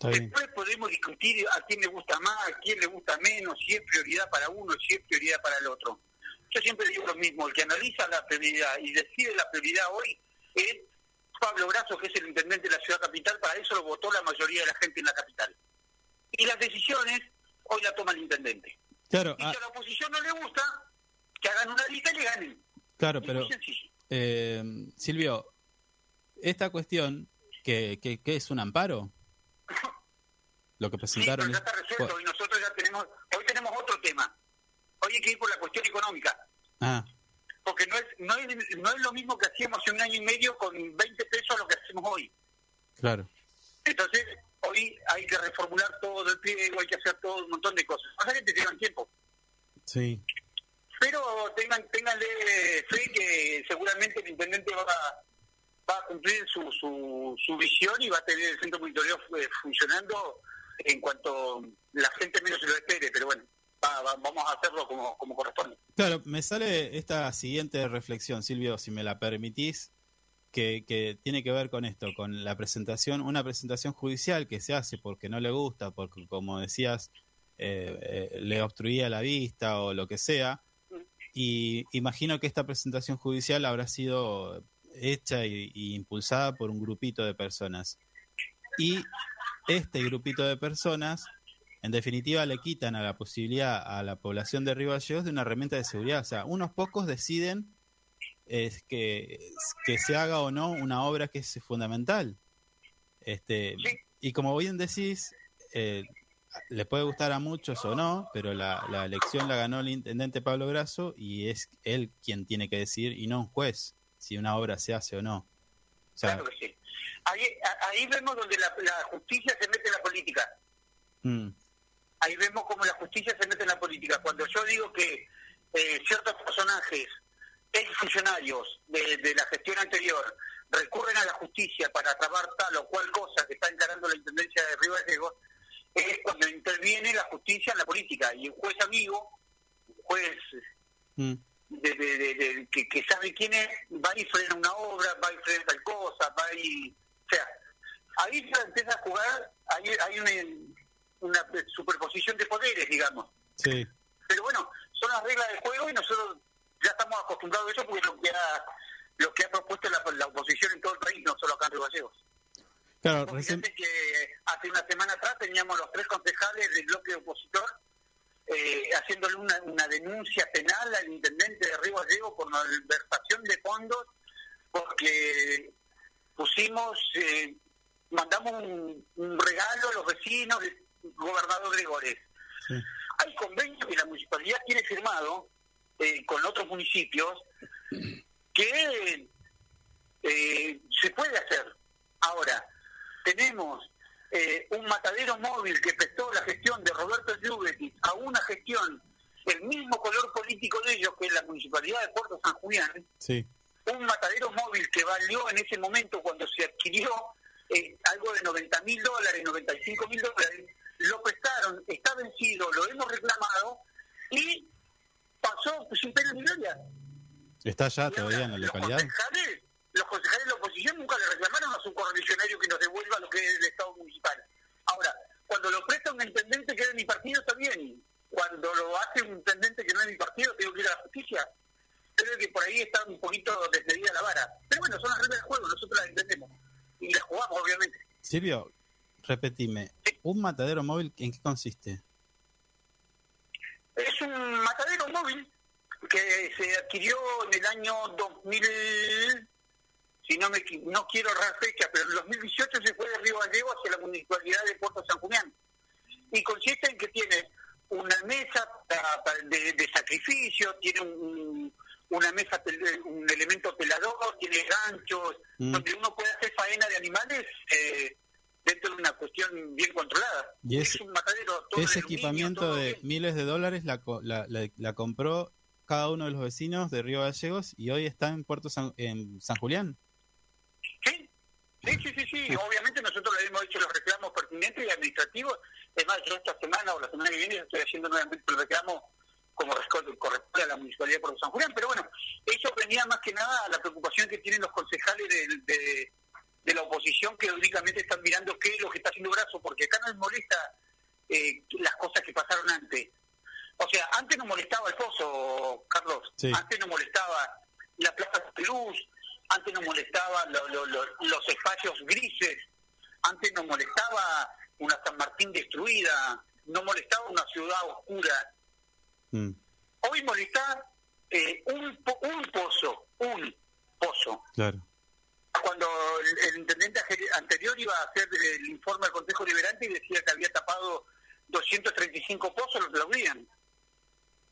Después podemos discutir a quién le gusta más, a quién le gusta menos, si es prioridad para uno, si es prioridad para el otro. Yo siempre digo lo mismo, el que analiza la prioridad y decide la prioridad hoy es Pablo Brazo, que es el intendente de la ciudad capital, para eso lo votó la mayoría de la gente en la capital. Y las decisiones hoy la toma el intendente. Claro, Y ah, si a la oposición no le gusta, que hagan una lista y le ganen. claro, Es pero eh, Silvio, esta cuestión, que, que, que es un amparo? Lo que presentaron pero ya es- está resuelto y nosotros ya tenemos, hoy tenemos otro tema. Hoy hay que ir por la cuestión económica. Ah, porque no es, no es no es lo mismo que hacíamos hace un año y medio con 20 pesos a lo que hacemos hoy. claro. Entonces, hoy hay que reformular todo el pliego, hay que hacer todo un montón de cosas. Pasa que te llevan tiempo. Sí. Pero tengan ténganle fe que seguramente el intendente va a, va a cumplir su, su, su visión y va a tener el centro monitoreo eh, funcionando en cuanto la gente menos se lo espere. Pero bueno, va- va- vamos a hacerlo como, como corresponde. Claro, me sale esta siguiente reflexión, Silvio, si me la permitís, que, que tiene que ver con esto, con la presentación, una presentación judicial que se hace porque no le gusta, porque como decías, eh, eh, le obstruía la vista o lo que sea. Y imagino que esta presentación judicial habrá sido hecha y, y impulsada por un grupito de personas. Y este grupito de personas, en definitiva, le quitan a la posibilidad a la población de Río Gallegos de una herramienta de seguridad. O sea, unos pocos deciden es que, que se haga o no una obra que es fundamental. Este. Y como bien decís, eh, le puede gustar a muchos o no, pero la, la elección la ganó el intendente Pablo Grasso y es él quien tiene que decidir y no un juez si una obra se hace o no. O sea, Claro que sí. Ahí, ahí vemos donde la, la justicia se mete en la política. mm, Ahí vemos cómo la justicia se mete en la política. Cuando yo digo que eh, ciertos personajes, ex funcionarios de, de la gestión anterior, recurren a la justicia para trabar tal o cual cosa que está encarando la Intendencia de Río Gallegos, es cuando interviene la justicia en la política. Y un juez amigo, un juez mm, de, que, que sabe quién es, va y frena una obra, va y frena tal cosa, va y... O sea, ahí se empieza a jugar, hay, hay una, una superposición de poderes, digamos. sí. Pero bueno, son las reglas del juego y nosotros ya estamos acostumbrados a eso porque es lo que ha, lo que ha propuesto la, la oposición en todo el país, no solo acá en Río Gallegos. Claro, recién, que hace una semana atrás teníamos los tres concejales del bloque opositor eh, haciéndole una, una denuncia penal al intendente de Río Gallego por malversación de fondos porque pusimos, eh, mandamos un, un regalo a los vecinos del gobernador Gregores. Sí. Hay convenios que la municipalidad tiene firmado eh, con otros municipios que eh, se puede hacer. Ahora, tenemos eh, un matadero móvil que prestó la gestión de Roberto Lluvetis a una gestión el mismo color político de ellos que la municipalidad de Puerto San Julián, Sí. un matadero móvil que valió en ese momento cuando se adquirió eh, algo de 90 mil dólares, 95 mil dólares, lo prestaron, está vencido, lo hemos reclamado y pasó sin pena ni gloria. ¿Está allá Y todavía en la los localidad? concejales, los concejales de la oposición nunca le reclamaron a su correligionario que nos devuelva lo que es el Estado municipal. Ahora, cuando lo presta un intendente que es de mi partido, está bien. Cuando lo hace un intendente que no es de mi partido, tengo que ir a la justicia. Creo que por ahí está un poquito desmedida la vara. Pero bueno, son las reglas del juego, nosotros las entendemos. Y las jugamos, obviamente. Silvio, repetime. ¿Un matadero móvil en qué consiste? Es un matadero móvil que se adquirió en el año 2000, si no me no quiero errar fecha, pero en 2018 se fue de Río Gallego hacia la municipalidad de Puerto San Julián. Y consiste en que tiene una mesa de, de sacrificio, tiene un- una mesa, un elemento pelador, tiene ganchos, Mm. donde uno puede hacer faena de animales eh, dentro de una cuestión bien controlada. Y es un matadero todo Ese equipamiento todo de bien. miles de dólares la, la, la- la compró cada uno de los vecinos de Río Gallegos y hoy está en Puerto San, en San Julián. Sí, sí, sí, sí. Obviamente nosotros le hemos hecho los reclamos pertinentes y administrativos. Es más, yo esta semana o la semana que viene estoy haciendo nuevamente el reclamo como corresponde a la Municipalidad de San Julián. Pero bueno, eso venía más que nada a la preocupación que tienen los concejales de la oposición que únicamente están mirando qué es lo que está haciendo Brazo, porque acá no les molesta eh, las cosas que pasaron antes. O sea, antes nos molestaba el pozo, Carlos. Sí. Antes nos molestaba la plaza de luz, antes nos molestaba lo- lo- lo- los espacios grises, antes nos molestaba una San Martín destruida, no molestaba una ciudad oscura. Mm, Hoy molesta eh, un, po- un pozo, un pozo. claro. Cuando el, el intendente anterior iba a hacer el informe al Consejo Liberante y decía que había tapado 235 pozos, lo aplaudían.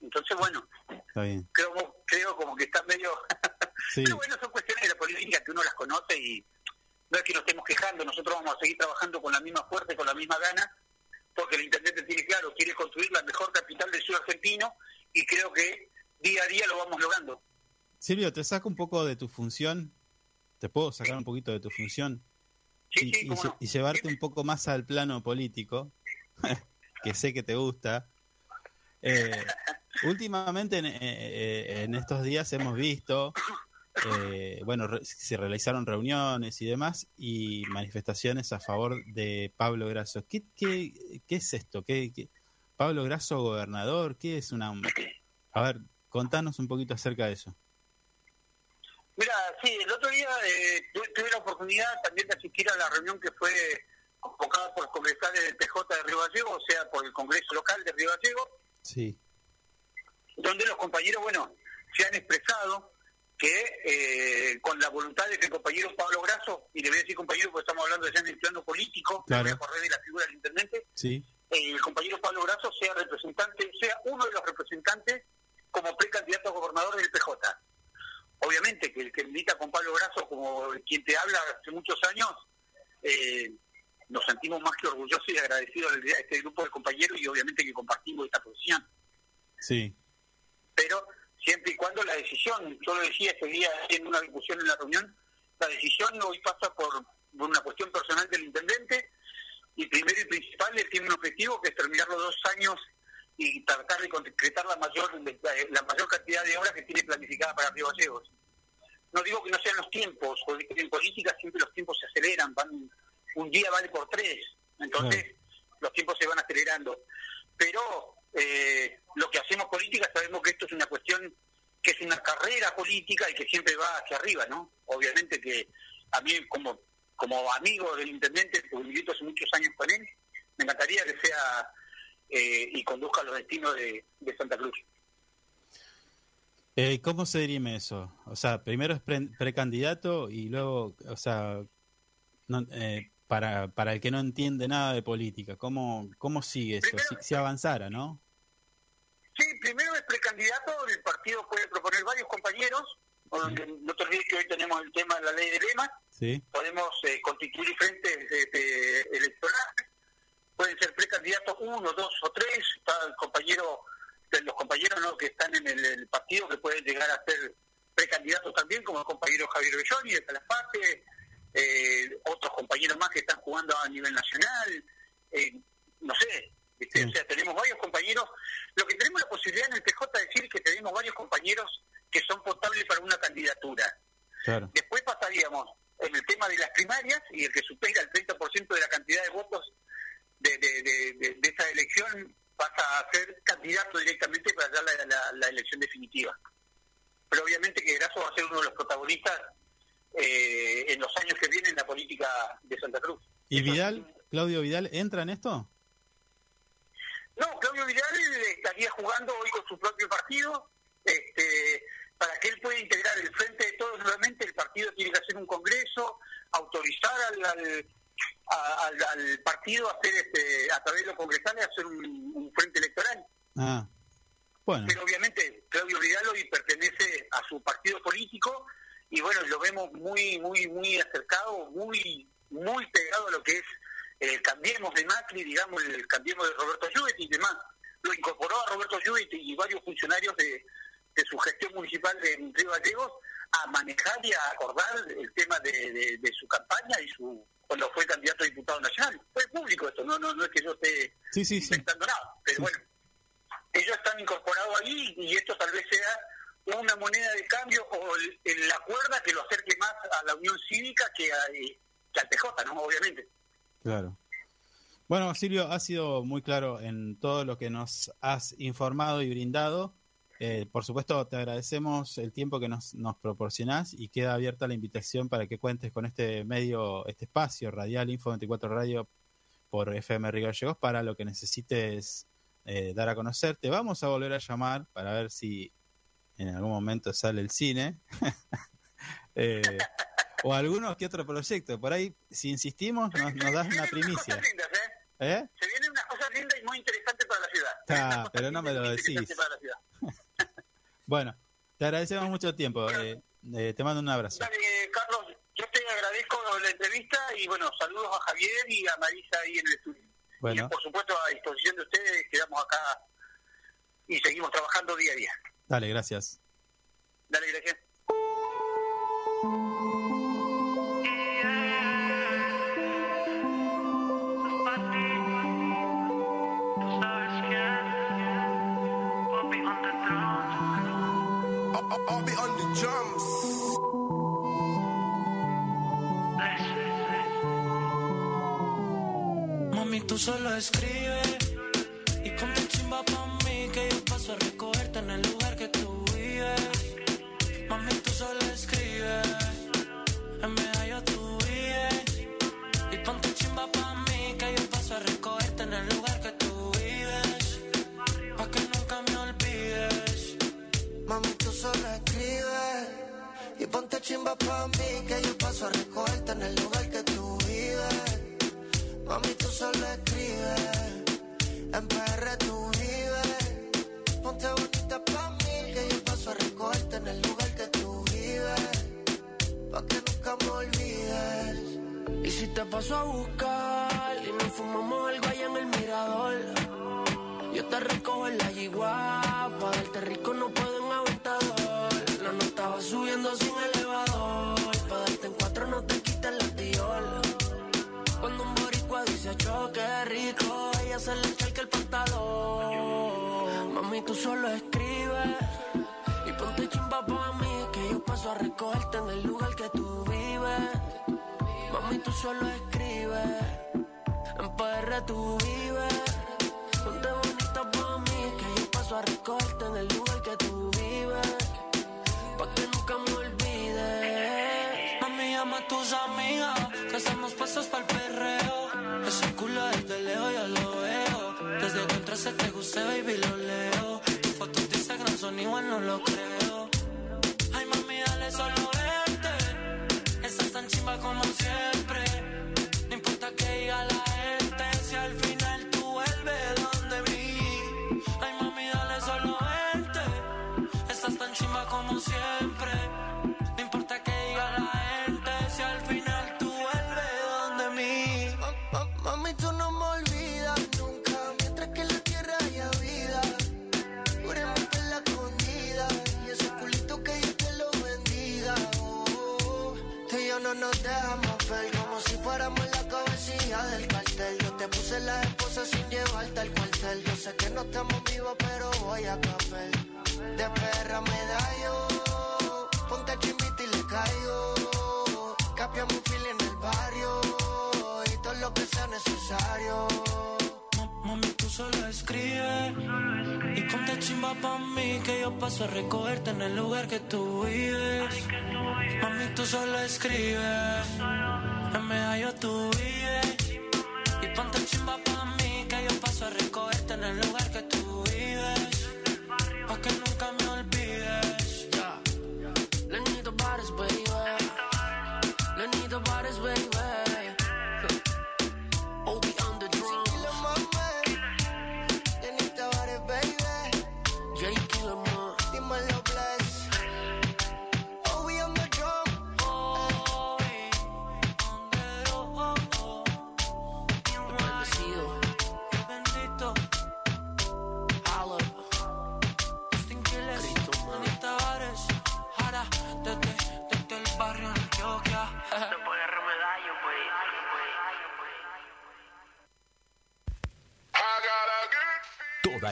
Entonces, bueno, Está bien. creo, creo como que está medio... Sí. Pero bueno, son cuestiones de la política que uno las conoce y no es que nos estemos quejando, nosotros vamos a seguir trabajando con la misma fuerza y con la misma gana, porque el intendente tiene claro, quiere construir la mejor capital del sur argentino y creo que día a día lo vamos logrando. Silvio, te saco un poco de tu función. ¿Te puedo sacar un poquito de tu función? Sí, y, no. llevarte un poco más al plano político, que sé que te gusta. Eh, últimamente, en, eh, eh, en estos días hemos visto, eh, bueno, re- se realizaron reuniones y demás y manifestaciones a favor de Pablo Grasso. ¿Qué, qué, qué es esto? ¿Qué, qué- Pablo Grasso, gobernador, ¿qué es una... A ver, contanos un poquito acerca de eso. Mira, sí, el otro día eh, tuve, la oportunidad también de asistir a la reunión que fue convocada por los congresales del PJ de Río Gallego, o sea, por el Congreso local de Río Gallego, Sí, donde los compañeros, bueno, se han expresado que eh, con la voluntad de que el compañero Pablo Grasso, y le voy a decir compañero porque estamos hablando ya en el plano político, Claro. voy a correr de la figura del intendente, sí, eh, el compañero Pablo Grasso sea representante, sea uno de los representantes como precandidato a gobernador del PJ. Obviamente que el que milita con Pablo Grasso como quien te habla hace muchos años, eh, nos sentimos más que orgullosos y agradecidos de este grupo de compañeros y obviamente que compartimos esta posición. sí, Pero siempre y cuando la decisión, yo lo decía ese día en una discusión en la reunión, la decisión hoy pasa por, por una cuestión personal del intendente y primero y principal él tiene un objetivo que es terminar los dos años y tratar de concretar la mayor la mayor cantidad de obras que tiene planificada para Río Gallegos. No digo que no sean los tiempos, porque en política siempre los tiempos se aceleran, van un día vale por tres, entonces los tiempos se van acelerando. Pero eh, lo que hacemos política sabemos que esto es una cuestión que es una carrera política y que siempre va hacia arriba, ¿no? Obviamente que a mí como como amigo del intendente, porque milito hace muchos años con él, me encantaría que sea eh, y conduzca los destinos de, de Santa Cruz. Eh, ¿Cómo se dirime eso? O sea, primero es pre- precandidato y luego, o sea, No, eh, para, para el que no entiende nada de política, ¿cómo, cómo sigue eso? Si, si avanzara, ¿no? Sí, primero el precandidato, el partido puede proponer varios compañeros. No, no te olvides que hoy tenemos el tema de la ley de lema. Sí, Podemos eh, constituir frentes este, electorales. Pueden ser precandidatos uno, dos o tres. Está el compañero, los compañeros ¿no? que están en el, el partido que pueden llegar a ser precandidatos también, como el compañero Javier Belloni de Calafate, eh, otros compañeros más que están jugando a nivel nacional. eh, no sé, o sea, tenemos varios compañeros. Lo que tenemos la posibilidad en el PJ de decir que tenemos varios compañeros que son potables para una candidatura. claro. Después pasaríamos en el tema de las primarias y el que supera el 30% de la cantidad de votos de, de, de- esa elección pasa a ser candidato directamente para dar la, la- la elección definitiva. Pero obviamente que Grasso va a ser uno de los protagonistas eh, en los años que vienen en la política de Santa Cruz. ¿Y Vidal, Claudio Vidal, entra en esto? No, Claudio Vidal estaría jugando hoy con su propio partido. Este, para que él pueda integrar el frente de todos nuevamente, el partido tiene que hacer un congreso, autorizar al, al- al partido a hacer, este, a través de los congresales, hacer un, un frente electoral. Ah, bueno, Pero obviamente Claudio Vidal hoy pertenece a su partido político y bueno, lo vemos muy, muy, muy acercado, muy, muy pegado a lo que es el cambiemos de Macri, digamos, el cambiemos de Roberto Lluet y demás. Lo incorporó a Roberto Lluet y varios funcionarios de, de su gestión municipal de Río Gallegos a manejar y a acordar el tema de, de- de su campaña y su cuando fue candidato a diputado nacional. Fue público esto, no, no, no es que yo esté sí, sí, sí. inventando nada. Pero bueno, ellos están incorporados ahí y esto tal vez sea una moneda de cambio o el- el- la cuerda que lo acerque más a la Unión Cívica que, a, eh, que al PJ, ¿no? Obviamente. Claro. Bueno, Silvio, ha sido muy claro en todo lo que nos has informado y brindado. Eh, por supuesto, te agradecemos el tiempo que nos, nos proporcionás y queda abierta la invitación para que cuentes con este medio, este espacio radial Info 24 Radio por FM Río Gallegos para lo que necesites eh, dar a conocer. Te vamos a volver a llamar para ver si en algún momento sale el cine. Eh, o alguno que otro proyecto. Por ahí, si insistimos, nos, nos das una primicia. ¿eh? ¿Eh? Se vienen unas cosas lindas y muy interesantes para la ciudad. Ah, pero no me lo decís. interesantes para la ciudad. Bueno, te agradecemos mucho tiempo. eh, eh, te mando un abrazo. Dale, Carlos, yo te agradezco la entrevista y bueno, saludos a Javier y a Marisa ahí en el estudio. Bueno. Y por supuesto a disposición de ustedes, quedamos acá y seguimos trabajando día a día. Dale, gracias. Dale, gracias. I'll be on the drums. Mami, tú solo escribes chimba pa' mí que yo paso a recogerte en el lugar que tú vives. Mami, tú solo escribes, en PR tú vives. Ponte bonita pa' mí que yo paso a recogerte en el lugar que tú vives. Pa' que nunca me olvides. Y si te paso a buscar y nos fumamos algo allá en el mirador. Yo te recojo en la yigua, pa' darte rico no puedo en aventador. La nota va subiendo sin elevador, choque rico, ella se le echa el pantalón. Mami, tú solo escribes y ponte chimba pa' mí, que yo paso a recogerte en el lugar que tú vives. Mami, tú solo escribes, en PR tú vives. Entraste te gusté, baby, lo leo. Tus fotos de Instagram son igual, no lo creo. Ay, mami, dale solo no estamos vivos, pero voy a café. De perra me da yo, ponte chimbita y le caigo. Capiamos un fil en el barrio, y todo lo que sea necesario. Ma- Mami, tú solo escribes y ponte chimba pa' mí que yo paso a recogerte en el lugar que tú vives. Mami, tú solo escribes,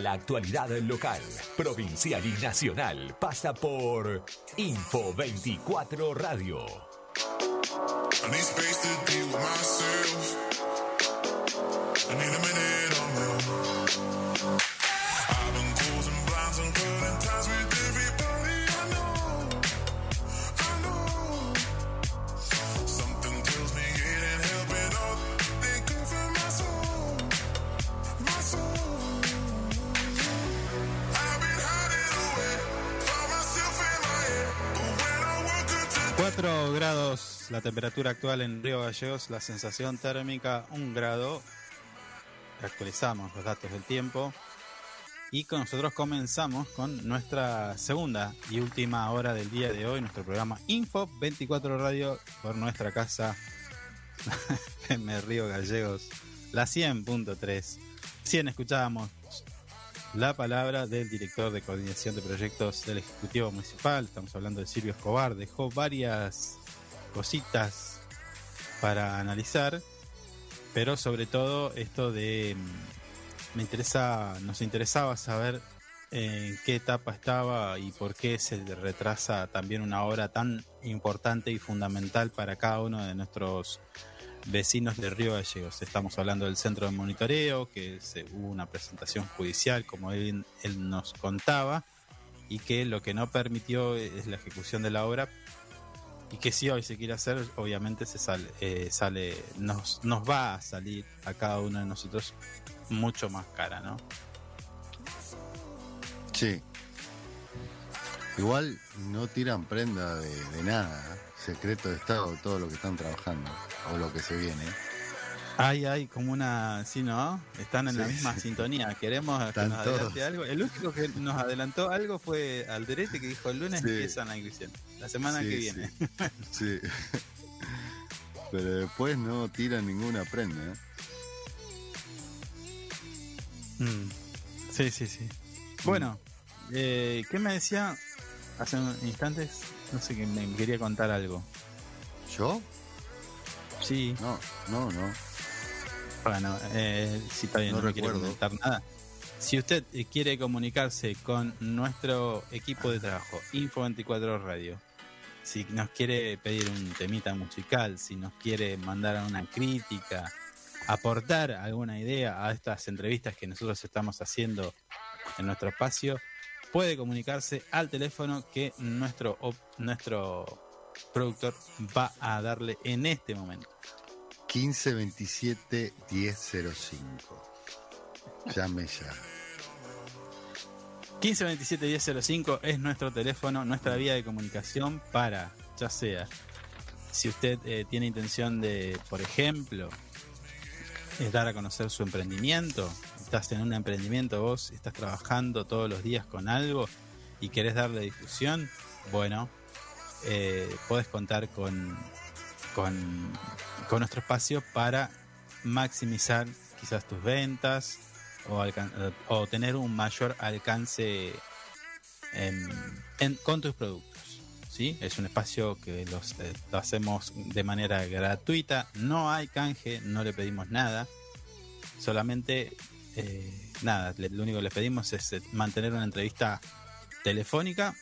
la actualidad local, provincial y nacional. Pasa por Info 24 Radio. La temperatura actual en Río Gallegos, la sensación térmica 1 grado. Actualizamos los datos del tiempo. Y con nosotros comenzamos con nuestra segunda y última hora del día de hoy, nuestro programa Info 24 Radio por nuestra casa FM Río Gallegos, la 100.3. 100 escuchábamos la palabra del director de coordinación de proyectos del Ejecutivo Municipal. Estamos hablando de Silvio Escobar. Dejó varias cositas para analizar, pero sobre todo esto de mm, me interesa, nos interesaba saber en qué etapa estaba y por qué se retrasa también una obra tan importante y fundamental para cada uno de nuestros vecinos de Río Gallegos. Estamos hablando del centro de monitoreo, que se, hubo una presentación judicial, como él, él nos contaba, y que lo que no permitió es la ejecución de la obra, y que si hoy se quiere hacer, obviamente se sale, eh, sale nos, nos va a salir a cada uno de nosotros mucho más cara, ¿no? Sí. Igual no tiran prenda de, nada. ¿eh? Secreto de Estado, todo lo que están trabajando. O lo que se viene. Hay, hay como una, sí, ¿no? Están en la misma sí. sintonía. Queremos que nos adelante todos. algo. El único que nos adelantó algo fue Alderete que dijo el lunes Sí. empiezan la inscripción. La semana que viene. Sí. Pero después no tiran ninguna prenda. ¿eh? Mm. Sí, sí, sí. Bueno, eh, ¿qué me decía hace instantes? No sé, que me quería contar algo. ¿Yo? Sí, No, no, no. Bueno, eh, si está bien, no, No quiere comentar nada. Si usted eh, quiere comunicarse con nuestro equipo de trabajo, Info24 Radio, si nos quiere pedir un temita musical, si nos quiere mandar una crítica, aportar alguna idea a estas entrevistas que nosotros estamos haciendo en nuestro espacio, puede comunicarse al teléfono que nuestro, nuestro productor va a darle en este momento. 1527 1005. Llame ya. 1527 1005 es nuestro teléfono, nuestra vía de comunicación para, ya sea, si usted eh, tiene intención de, por ejemplo, dar a conocer su emprendimiento, estás en un emprendimiento vos, estás trabajando todos los días con algo y querés darle difusión, bueno, eh, podés contar con con, nuestro espacio para maximizar quizás tus ventas o, o tener un mayor alcance en, en, con tus productos. ¿sí? Es un espacio que los, eh, lo hacemos de manera gratuita, no hay canje, no le pedimos nada, solamente eh, nada, le, lo único que les pedimos es eh, mantener una entrevista telefónica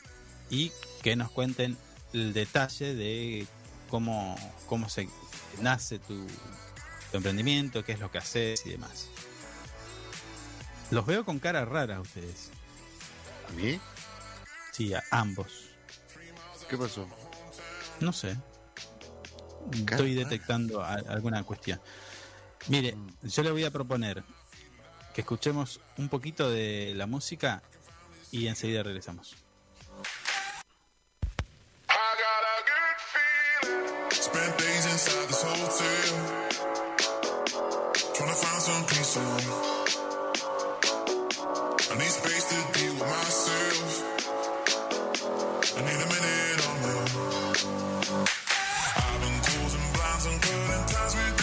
y que nos cuenten el detalle de cómo, cómo se nace tu, emprendimiento, qué es lo que haces y demás. Los veo con cara rara a ustedes. ¿A mí? Sí, a ambos. ¿Qué pasó? No sé. Estoy detectando alguna cuestión. Mire, yo le voy a proponer que escuchemos un poquito de la música y enseguida regresamos. Spent days inside this hotel. Trying to find some peace of mind. I need space to be with myself. I need a minute on my own. I've been closing blinds and cutting ties with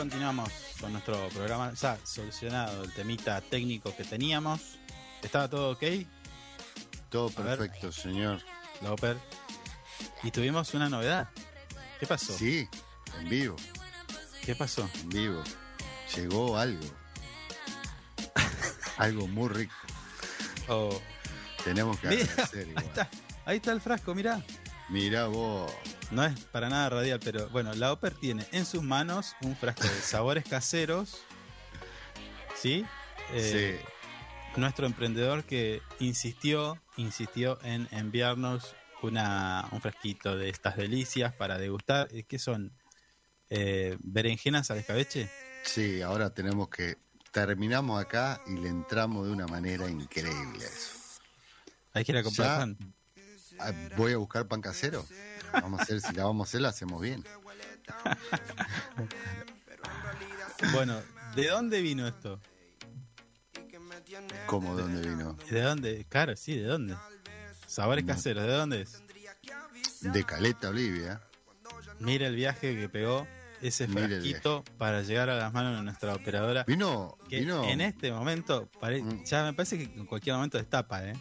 continuamos con nuestro programa. Ya solucionado el temita técnico que teníamos. ¿Estaba todo ok, Todo perfecto, señor. Loper? Y tuvimos una novedad. ¿Qué pasó? Sí, en vivo, ¿Qué pasó? en vivo. Llegó algo. algo muy rico. Oh, Tenemos que agradecer ahí igual. está, ahí está el frasco, mirá. Mirá vos. No es para nada radial, pero bueno, la Oper tiene en sus manos un frasco de sabores caseros. ¿Sí? Eh, Nuestro emprendedor que insistió, insistió en enviarnos una, un frasquito de estas delicias para degustar. Eh, ¿Qué son? Eh, ¿Berenjenas al escabeche? Sí, ahora tenemos que. Terminamos acá y le entramos de una manera increíble a eso. Hay que ir a comprar Ya. pan. Ah, Voy a buscar pan casero. Vamos a hacer, si la vamos a hacer, la hacemos bien. Bueno, ¿de dónde vino esto? ¿Cómo? ¿Dónde vino? ¿De dónde? Claro, sí, ¿de dónde? Sabores caseros, ¿de dónde es? De Caleta, Olivia. Mira el viaje que pegó ese frasquito para llegar a las manos de nuestra operadora. Vino, Que vino. en este momento, pare- Mm. ya me parece que en cualquier momento destapa, ¿eh?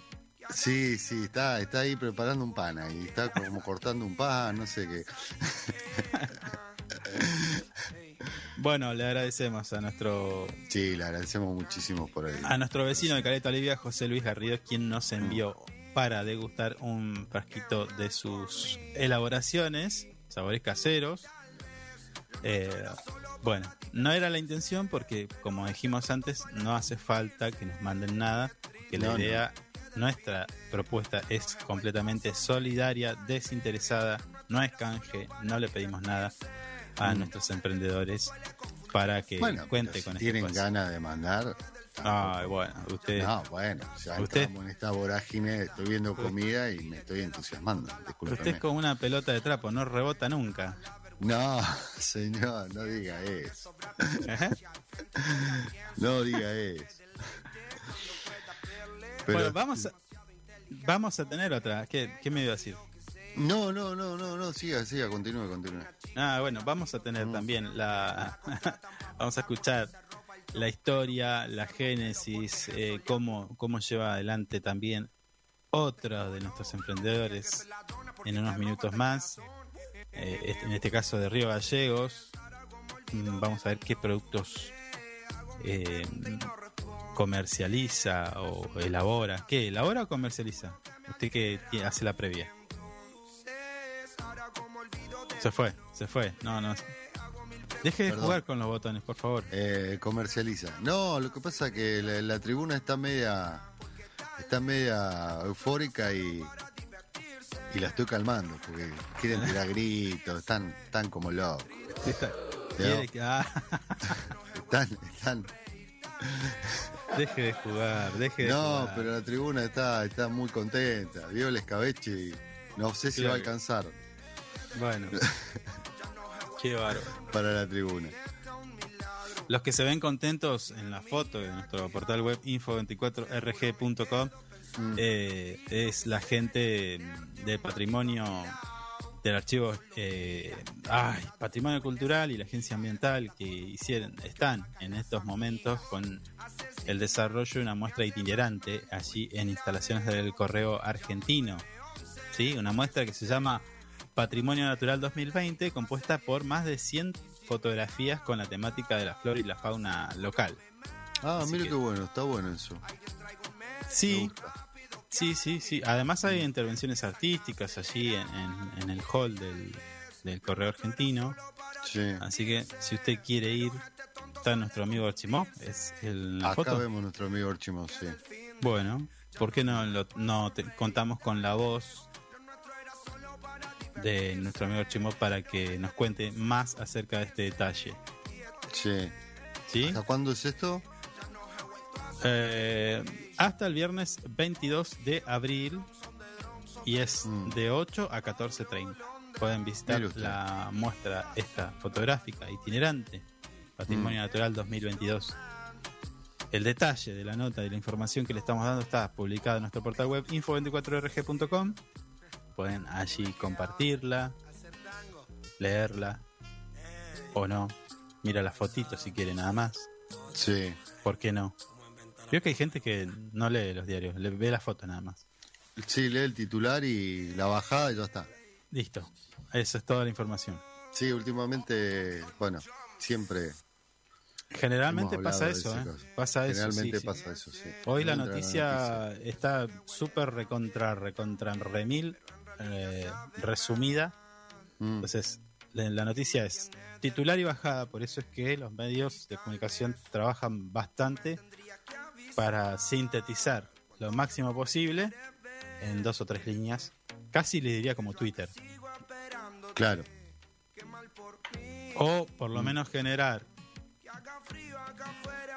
Sí, sí, está, está ahí preparando un pan ahí. Está como cortando un pan, no sé qué. Bueno, le agradecemos a nuestro Sí, le agradecemos muchísimo por el. a nuestro vecino de Caleta Olivia, José Luis Garrido, quien nos envió para degustar un frasquito de sus elaboraciones, sabores caseros. Eh, bueno, no era la intención porque, como dijimos antes, no hace falta que nos manden nada, que la No, no. Nuestra propuesta es completamente solidaria, desinteresada, no es canje, no le pedimos nada a nuestros emprendedores para que Mm. Bueno, cuente si con este tienen ganas de mandar. Ay, bueno, usted. No, bueno, ya Usted- estamos en esta vorágine, estoy viendo comida y me estoy entusiasmando. Usted es como una pelota de trapo, no rebota nunca. No, señor, no diga eso. No diga eso. Pero, Bueno, vamos a, vamos a tener otra. ¿Qué, qué me iba a decir? No, no, no, no, no, siga, siga, continúe, continúe. Ah, bueno, vamos a tener también la. vamos a escuchar la historia, la génesis, eh, cómo, cómo lleva adelante también otro de nuestros emprendedores en unos minutos más. Eh, este- en este caso de Río Gallegos. Mm, Vamos a ver qué productos eh, comercializa o elabora. ¿Qué? ¿Elabora o comercializa? Usted que hace la previa. Se fue, se fue. No, no. Deje de Perdón. jugar con los botones, por favor. Eh, comercializa. No, lo que pasa es que la, la tribuna está media, está media eufórica y, y la estoy calmando porque quieren tirar gritos, están, están como locos. Está- No. que- ah, Están, están. Deje de jugar, deje de No, jugar. pero la tribuna está, está muy contenta. Vio el escabeche y no sé si Claro. va a alcanzar Bueno. Qué bárbaro. para la tribuna. Los que se ven contentos en la foto de nuestro portal web info24rg.com Mm. eh, es la gente de patrimonio del archivo eh, ay, patrimonio cultural y la agencia ambiental que hicieron están en estos momentos con el desarrollo de una muestra itinerante allí en instalaciones del correo argentino sí una muestra que se llama Patrimonio Natural 2020 compuesta por más de 100 fotografías con la temática de la flora y la fauna local Ah, que- qué bueno, está bueno eso. Me sí gusta. Sí, sí, sí. Además hay intervenciones artísticas allí en, en- en el hall del, del Correo Argentino. Sí. Así que si usted quiere ir, está nuestro amigo Archimov, es el Acá foto. vemos nuestro amigo Orchimo, sí. Bueno, ¿por qué no, lo- no te- contamos con la voz de nuestro amigo Archimov para que nos cuente más acerca de este detalle? Sí. ¿Sí? ¿Hasta cuándo es esto? Eh, hasta el viernes 22 de abril y es Mm. de 8 a 14.30. Pueden visitar la muestra esta fotográfica itinerante, Patrimonio Mm. Natural 2022. El detalle de la nota y la información que le estamos dando está publicada en nuestro portal web info24rg.com. Pueden allí compartirla, leerla o no. Mira la fotito si quiere nada más. Sí. ¿Por qué no? Creo que hay gente que no lee los diarios, le ve la foto nada más. Sí, lee el titular y la bajada y ya está. Listo. Esa es toda la información. Sí, últimamente, bueno, siempre Generalmente hemos pasa eso, ¿eh? Pasa eso. Generalmente sí, sí. pasa eso, sí. Hoy la noticia está súper recontra, recontra, remil, eh, resumida. Mm, Entonces, la la noticia es titular y bajada, por eso es que los medios de comunicación trabajan bastante para sintetizar lo máximo posible en dos o tres líneas. Casi le diría como Twitter. Claro. O por lo menos generar,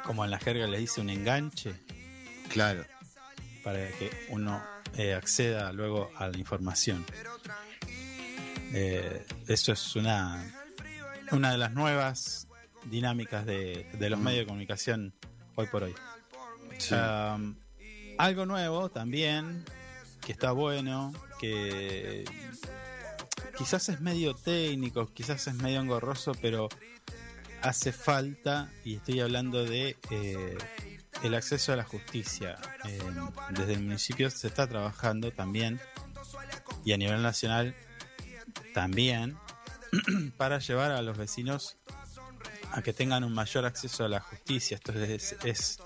como en la jerga le dice, un enganche Claro. para que uno eh, acceda luego a la información. Eh, eso es una, una de las nuevas dinámicas de, de los Mm. medios de comunicación hoy por hoy. Algo nuevo también, que está bueno, que quizás es medio técnico, quizás es medio engorroso, pero hace falta, y estoy hablando de eh, el acceso a la justicia. Eh, desde el municipio se está trabajando también, y a nivel nacional también, para llevar a los vecinos a que tengan un mayor acceso a la justicia. Esto es, es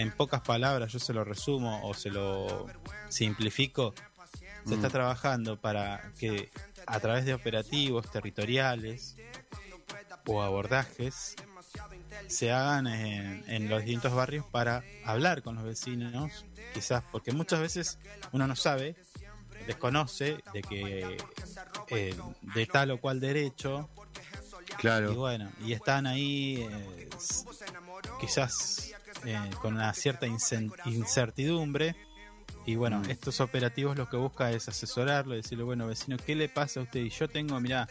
en pocas palabras, yo se lo resumo o se lo simplifico. Se está Mm. trabajando para que a través de operativos territoriales o abordajes se hagan en, en los distintos barrios para hablar con los vecinos, quizás porque muchas veces uno no sabe, desconoce de que eh, de tal o cual derecho y Claro. bueno, y están ahí eh, quizás eh, con una cierta incertidumbre. Y bueno, Mm. estos operativos lo que busca es asesorarlo, decirle, bueno, vecino, ¿qué le pasa a usted? Y yo tengo, mirá,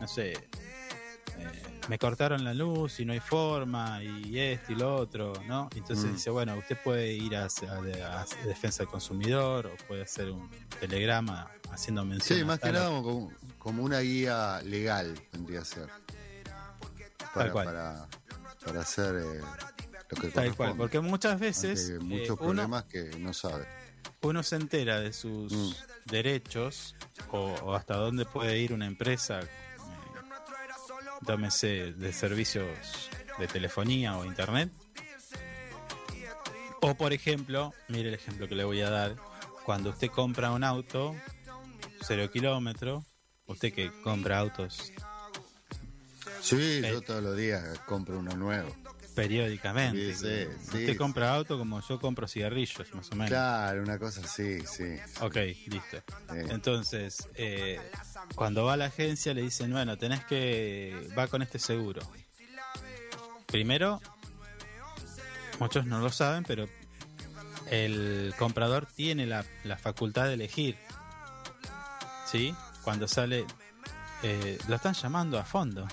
no sé, eh, me cortaron la luz y no hay forma, y esto y lo otro, ¿no? Entonces Mm. dice, bueno, usted puede ir a, a- a defensa del consumidor o puede hacer un telegrama haciendo mención. Sí, más que tal nada como, como una guía legal tendría que ser. Para, cual. para, para hacer eh, lo que Tal cual, porque muchas veces Ante eh, muchos uno- problemas que no sabe. uno se entera de sus Mm. derechos o, o hasta dónde puede ir una empresa, eh, llámese de servicios de telefonía o internet. O por ejemplo, mire el ejemplo que le voy a dar, cuando usted compra un auto, cero kilómetro, usted que compra autos Sí, Eh. yo todos los días compro uno nuevo. Periódicamente, Sí, sí, usted sí. compra auto como yo compro cigarrillos, más o menos. Claro, una cosa así, sí. Ok, listo. Entonces, eh, cuando va a la agencia le dicen, bueno, tenés que... va con este seguro. Primero, muchos no lo saben, pero el comprador tiene la, la facultad de elegir. ¿Sí? Cuando sale... eh, lo están llamando a fondo.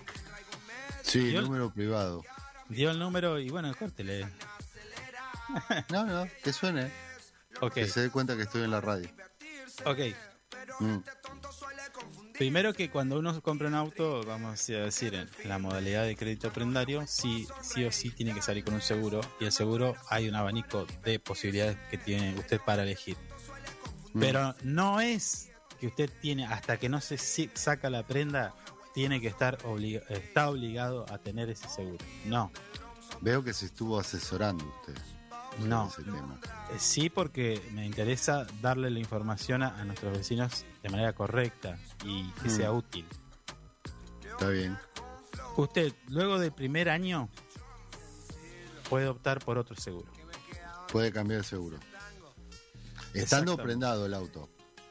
sí, número privado. Dio el número y bueno, córtele. No, no, que suene. Que se dé cuenta que estoy en la radio. ok. Mm. Primero que cuando uno compra un auto, vamos a decir, en la modalidad de crédito prendario, sí, sí o sí tiene que salir con un seguro. Y el seguro hay un abanico de posibilidades que tiene usted para elegir. Mm. Pero no es que usted tiene, hasta que no se saca la prenda, tiene que estar obliga- está obligado a tener ese seguro. No, Veo que se estuvo asesorando usted. no. Ese tema. Eh, Sí, porque me interesa darle la información a, a nuestros vecinos de manera correcta y que Mm. sea útil. Está bien. Usted, luego del primer año, puede optar por otro seguro. Puede cambiar el seguro. Estando prendado el auto.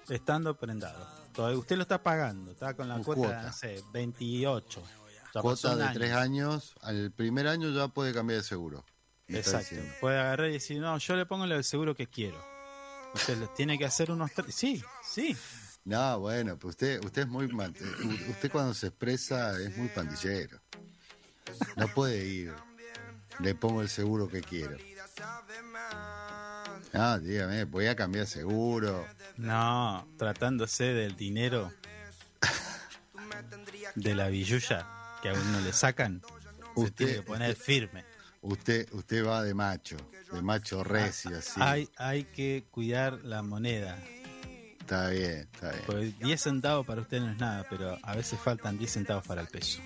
Estando prendado. Todavía usted lo está pagando, está con la cuota, cuota. no sé, 28. Ya Cuota de tres años. Al primer año ya puede cambiar de seguro. Exacto. Puede agarrar y decir, no, yo le pongo el seguro que quiero. Usted le tiene que hacer unos... tre- Sí, sí. No, bueno, pues usted, usted es muy eh, usted cuando se expresa es muy pandillero. No puede ir. Le pongo el seguro que quiero. Ah, dígame, voy a cambiar seguro. No, tratándose del dinero de la billulla que a uno le sacan, se Usted- tiene que poner firme. Usted, usted va de macho, de macho recio, así. Hay, hay que cuidar la moneda. Está bien, está bien. Porque 10 centavos para usted no es nada, pero a veces faltan 10 centavos para el peso.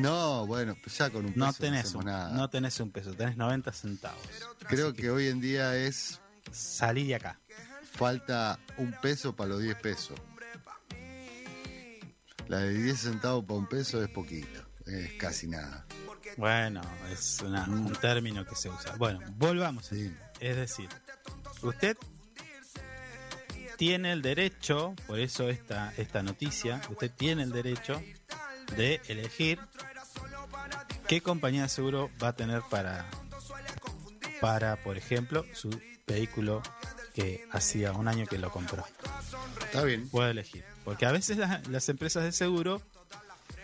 No, bueno, pues ya con un peso No no tenés, hacemos un, nada. no tenés un peso, tenés 90 centavos. Creo que hoy en día es Salí de acá. falta un peso para los 10 pesos. La de 10 centavos para un peso es poquito, es casi nada. Bueno, es una- un término que se usa. Bueno, volvamos. Sí. Es decir, usted tiene el derecho, por eso esta, esta noticia, usted tiene el derecho de elegir qué compañía de seguro va a tener para, para por ejemplo, su vehículo que hacía un año que lo compró. Está bien. Puede elegir. Porque a veces las, las empresas de seguro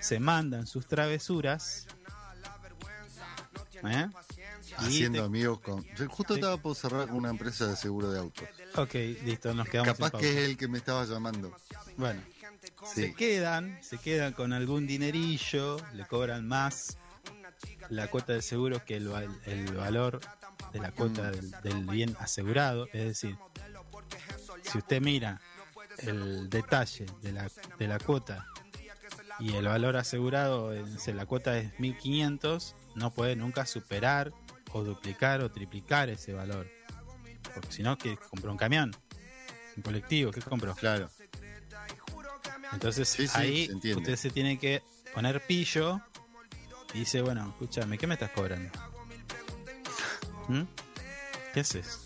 se mandan sus travesuras. ¿eh? Haciendo te- amigos con. Yo justo te- estaba por cerrar con una empresa de seguro de autos. Ok, listo, nos quedamos Capaz que es el que me estaba llamando. Bueno, se quedan, se quedan con algún dinerillo, le cobran más la cuota de seguro que el, val- el valor de la cuota del, del bien asegurado. Es decir, si usted mira el detalle de la, de la cuota y el valor asegurado, sé, la cuota es 1500, no puede nunca superar o duplicar o triplicar ese valor. Porque si no, que compró un camión, un colectivo, ¿qué compró? Claro. Entonces Sí, sí, ahí se usted se tiene que poner pillo y dice, bueno, escúchame, ¿qué me estás cobrando? ¿Mm? ¿Qué haces?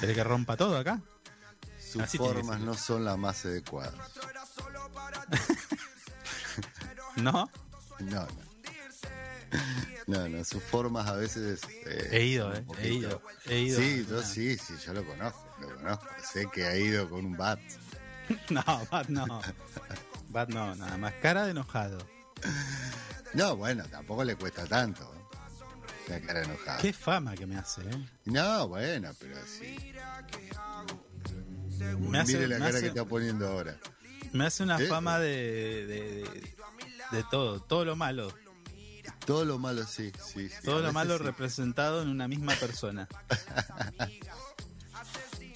¿Querés que rompa todo acá? Sus Así formas no son las más adecuadas. ¿No? No, no. No, no, sus formas a veces. eh, He ido, eh, he ido, he ido. Sí, yo Ah. sí, sí, yo lo conozco, lo conozco. Sé que ha ido con un bat. No, Bat no. Bat no, nada más. Cara de enojado. No, bueno, tampoco le cuesta tanto. ¿eh? La cara enojada. Qué fama que me hace, ¿eh? No, bueno, pero sí. Me hace, Mire la me cara hace- que está poniendo ahora. me hace una ¿Eh? fama de, de, de, de todo, todo lo malo. Todo lo malo, sí, sí. sí, Todo lo malo sí. representado en una misma persona.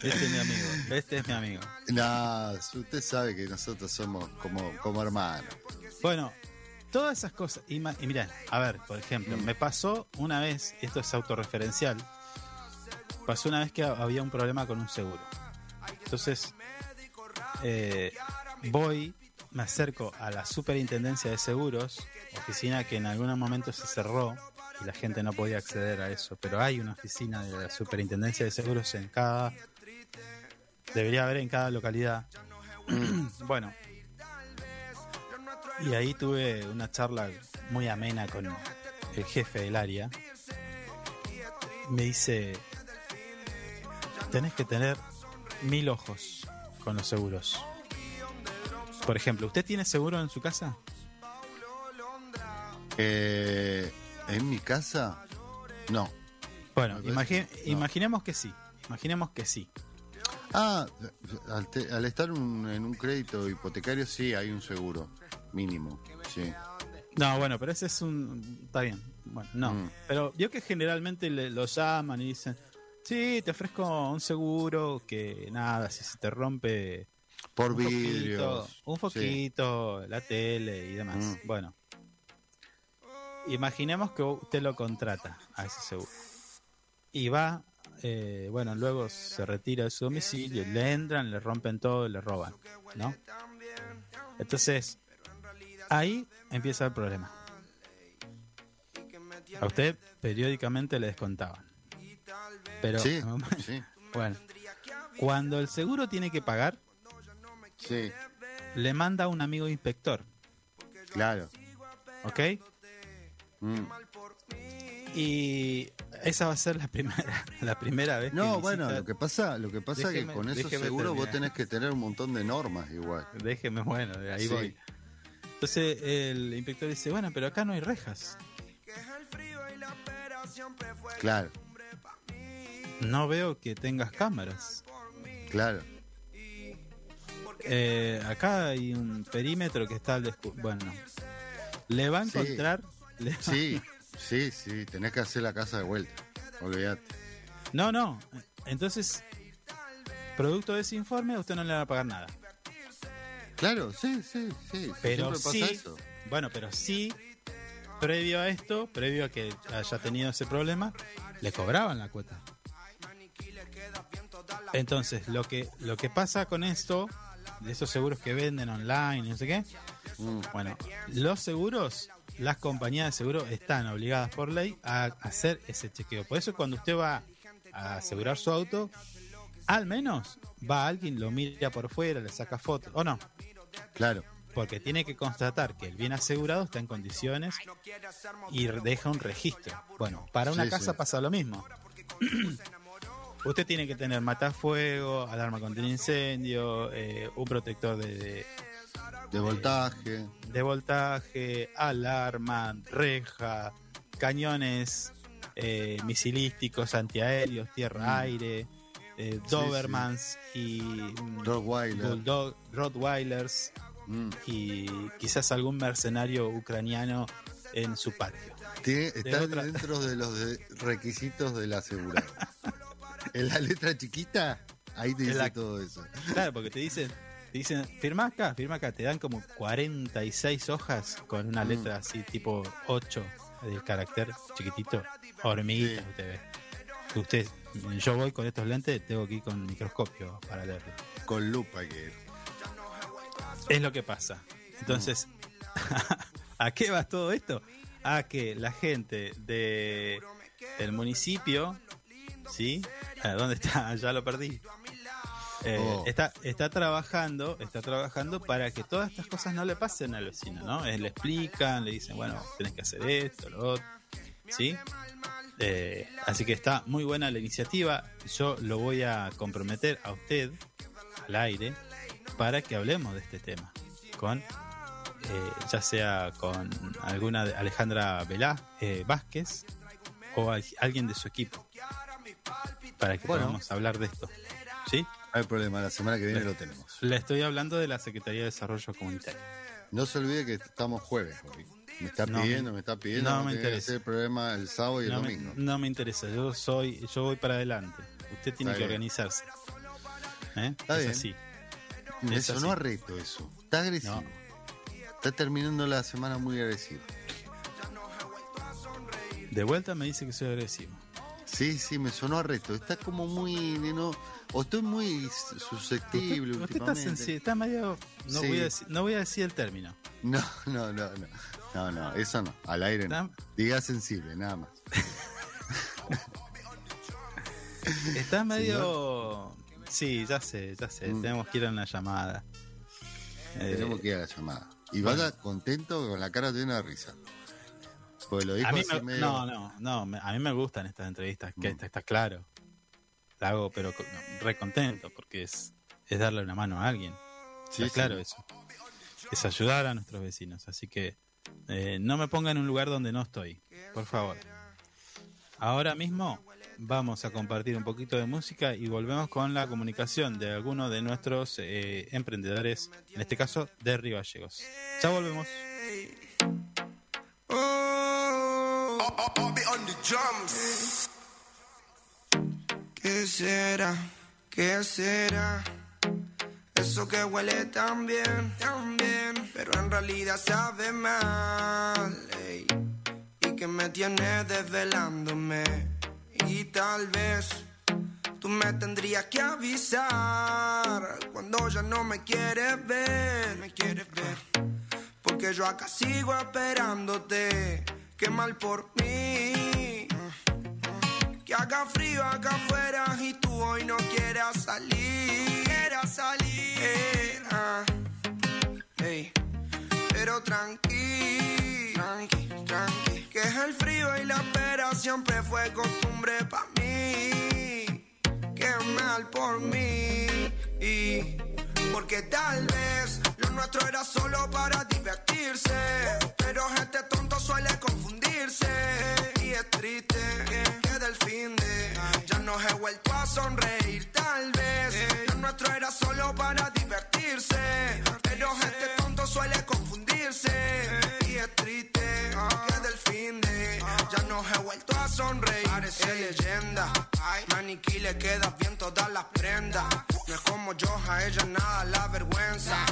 Este es mi amigo, este es mi amigo. No, usted sabe que nosotros somos como, como hermanos. Bueno, todas esas cosas. Y, y mirá, a ver, por ejemplo, me pasó una vez, esto es autorreferencial, pasó una vez que ha- había un problema con un seguro. Entonces, eh, voy, me acerco a la superintendencia de seguros, oficina que en algún momento se cerró y la gente no podía acceder a eso, pero hay una oficina de la superintendencia de seguros en cada... Debería haber en cada localidad. bueno, y ahí tuve una charla muy amena con el jefe del área. Me dice, tenés que tener mil ojos con los seguros. Por ejemplo, ¿usted tiene seguro en su casa? Eh, ¿En mi casa? No. Bueno, imagi- no. imaginemos que sí. imaginemos que sí. Ah, al, te- al estar un- en un crédito hipotecario sí hay un seguro mínimo. Sí. No, bueno, pero ese es un... Está bien. Bueno, no. Mm. Pero vio que generalmente le, lo llaman y dicen, sí, te ofrezco un seguro que nada, si se te rompe Por un foquito, vidrios. un sí. foquito, la tele y demás. Mm. Bueno, imaginemos que usted lo contrata a ese seguro. Y va, eh, bueno, luego se retira de su domicilio, le entran, le rompen todo, le roban, ¿no? Entonces, ahí empieza el problema. A usted periódicamente le descontaban. Pero, Sí, sí, bueno, cuando el seguro tiene que pagar, sí, le manda a un amigo inspector, claro. ¿ok? Mm. Y esa va a ser la primera, la primera vez que No, visita- bueno, lo que pasa, lo que pasa es que con esos déjeme seguros vos tenés que tener un montón de normas igual. Déjeme, bueno, de ahí Sí. voy. Entonces el inspector dice, bueno, pero acá no hay rejas. Claro, No veo que tengas cámaras. claro. Eh, acá hay un perímetro que está al descu- Bueno, le va a Sí. encontrar... Sí, sí, sí, tenés que hacer la casa de vuelta. Olvídate. No, no. Entonces, producto de ese informe, usted no le va a pagar nada. Claro, sí, sí, sí. Pero sí, eso. bueno, pero sí, previo a esto, previo a que haya tenido ese problema, le cobraban la cuota. Entonces, lo que, lo que pasa con esto, de esos seguros que venden online, no sé qué, Mm, bueno, los seguros, las compañías de seguro están obligadas por ley a hacer ese chequeo. Por eso cuando usted va a asegurar su auto, al menos va alguien, lo mira por fuera, le saca fotos, o no, claro, porque tiene que constatar que el bien asegurado está en condiciones y deja un registro. Bueno, para una Sí, casa sí. pasa lo mismo. Usted tiene que tener matafuego, alarma contra incendio, eh, un protector de, de- de voltaje. de voltaje, alarma, reja, cañones eh, misilísticos, antiaéreos, tierra-aire, eh, sí. Dobermans y mm, Rottweiler. Bulldog, Rottweilers Mm. y quizás algún mercenario ucraniano en su patio. Tiene, otra- dentro de los de- requisitos del asegurado. en la letra chiquita, ahí te dice la- todo eso. Claro, porque te dicen, te dicen, firma acá, firma acá, te dan como 46 hojas con una Mm. letra así tipo 8 del carácter chiquitito, hormiguita, Sí. usted ve. Usted, yo voy con estos lentes, tengo que ir con microscopio para leerlo. Con lupa que. Es lo que pasa. Entonces, ¿a qué va todo esto? A que la gente de el municipio, ¿sí? ¿A ¿Dónde está? Ya lo perdí. Eh, Oh. está, está trabajando, está trabajando para que todas estas cosas no le pasen al vecino, ¿no? Eh, le explican, le dicen, bueno, tenés que hacer esto, lo otro, ¿sí? Eh, así que está muy buena la iniciativa. Yo lo voy a comprometer a usted al aire para que hablemos de este tema con eh, ya sea con alguna de Alejandra Velá, eh, Vázquez o al- alguien de su equipo para que Bueno. podamos hablar de esto. ¿Sí? No hay problema, la semana que viene lo tenemos. Le estoy hablando de la Secretaría de Desarrollo Comunitario. No se olvide que estamos jueves. Jorge. Me está No, pidiendo, me está pidiendo. no me me interesa. el programa el sábado y el No me, domingo. no me interesa, yo soy, yo voy para adelante. Usted tiene Está que bien. organizarse. ¿Eh? Está es bien. así. Me es sonó así. a reto eso. Está agresivo. Está terminando la semana muy agresivo. De vuelta me dice que soy agresivo. Sí, sí, me sonó a reto. Está como muy. No, o estoy muy susceptible Usted, usted está últimamente. sensible, está medio. No, Sí. voy a decir, no voy a decir el término. No, no, no, no. No, no, eso no. Al aire no. Diga sensible, nada más. Está medio. Sí, ya sé, ya sé. Mm. Tenemos que ir a una llamada. Eh, Tenemos que ir a la llamada. Y vaya contento con la cara llena de risa. Pues lo dijo a mí me- medio. No, no, no. A mí me gustan estas entrevistas, que Mm. está, está claro. La hago, pero con- re contento, porque es, es darle una mano a alguien. Sí, está sí. claro eso. Es ayudar a nuestros vecinos. Así que eh, no me ponga en un lugar donde no estoy, por favor. Ahora mismo vamos a compartir un poquito de música y volvemos con la comunicación de algunos de nuestros eh, emprendedores, en este caso de Río Gallegos. Ya volvemos. ¿Qué será? ¿Qué será? Eso que huele tan bien, tan bien, pero en realidad sabe mal. Y que me tiene desvelándome. Y tal vez tú me tendrías que avisar cuando ya no me quieres ver. Me quieres ver. Porque yo acá sigo esperándote. Qué mal por mí. Que haga frío acá afuera y tú hoy no quieras salir. Quieras salir. Ey, Pero tranqui, tranqui, tranqui. Que es el frío y la espera siempre fue costumbre para mí. Qué mal por mí. Y porque tal vez lo nuestro era solo para divertirse. Pero este tonto suele confundirse. Y es triste que, del fin de ya no he vuelto a sonreír. Tal vez lo nuestro era solo para divertirse. Pero este tonto suele confundirse. Y es triste que del fin de ya no he vuelto a sonreír. Parece leyenda. Maniquí le queda bien todas las prendas. No es como yo, a ella nada la vergüenza.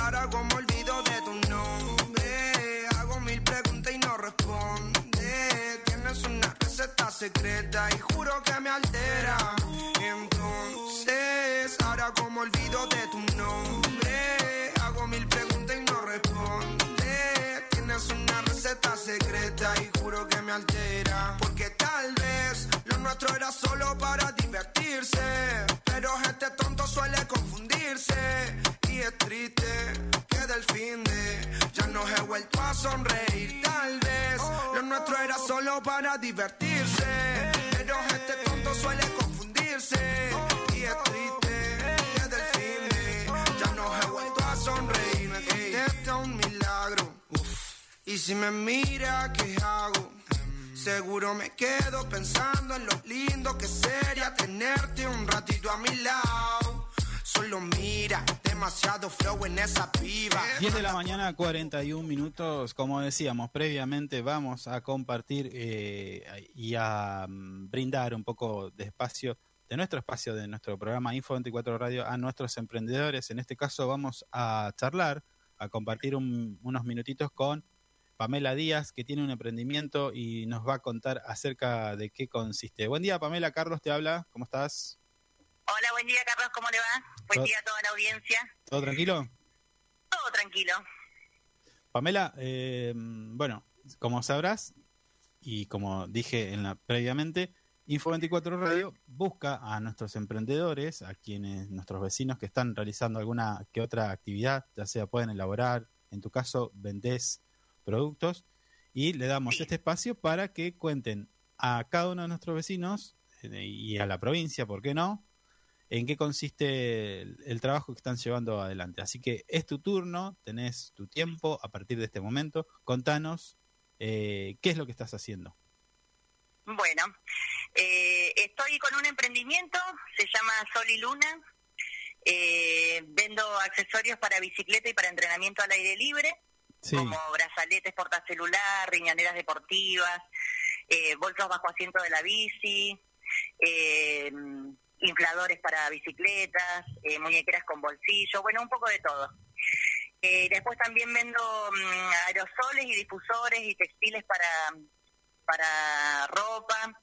ahora como olvido de tu nombre, hago mil preguntas y no responde. Tienes una receta secreta y juro que me altera. Entonces, ahora como olvido de tu nombre, hago mil preguntas y no responde. Tienes una receta secreta y juro que me altera. Porque tal vez lo nuestro era solo para divertirse. Pero este tonto suele confundirse. Y es triste que del fin de ya no he vuelto a sonreír. Tal vez lo nuestro era solo para divertirse. Pero este tonto suele confundirse. Y es triste que del fin de ya no he vuelto a sonreír. Me contesta un milagro. Y si me mira, ¿qué hago? Seguro me quedo pensando en lo lindo que sería tenerte un ratito a mi lado. Solo mira, demasiado flow en esa piba. 10 de la mañana, 41 minutos. Como decíamos previamente, vamos a compartir eh, y a mm, brindar un poco de espacio, de nuestro espacio, de nuestro programa Info 24 Radio a nuestros emprendedores. En este caso, vamos a charlar, a compartir un- unos minutitos con Pamela Díaz, que tiene un emprendimiento y nos va a contar acerca de qué consiste. Buen día, Pamela. Carlos te habla. ¿Cómo estás? Hola, buen día, Carlos, ¿cómo le va? Buen día a toda la audiencia. ¿Todo tranquilo? Todo tranquilo. Pamela, eh, bueno, como sabrás, y como dije en la, previamente, Info24 Radio busca a nuestros emprendedores, a quienes, nuestros vecinos que están realizando alguna que otra actividad, ya sea pueden elaborar, en tu caso, vendés productos, y le damos este espacio para que cuenten a cada uno de nuestros vecinos eh, y a la provincia, ¿por qué no?, en qué consiste el, el trabajo que están llevando adelante. Así que es tu turno, tenés tu tiempo a partir de este momento. Contanos eh, qué es lo que estás haciendo. Bueno, eh, estoy con un emprendimiento, se llama Sol y Luna. Eh, vendo accesorios para bicicleta y para entrenamiento al aire libre, Sí, como brazaletes portacelular, riñoneras deportivas, eh, bolsos bajo asiento de la bici, eh, infladores para bicicletas, eh, muñequeras con bolsillo, bueno, un poco de todo. Eh, después también vendo mm, aerosoles y difusores y textiles para, para ropa,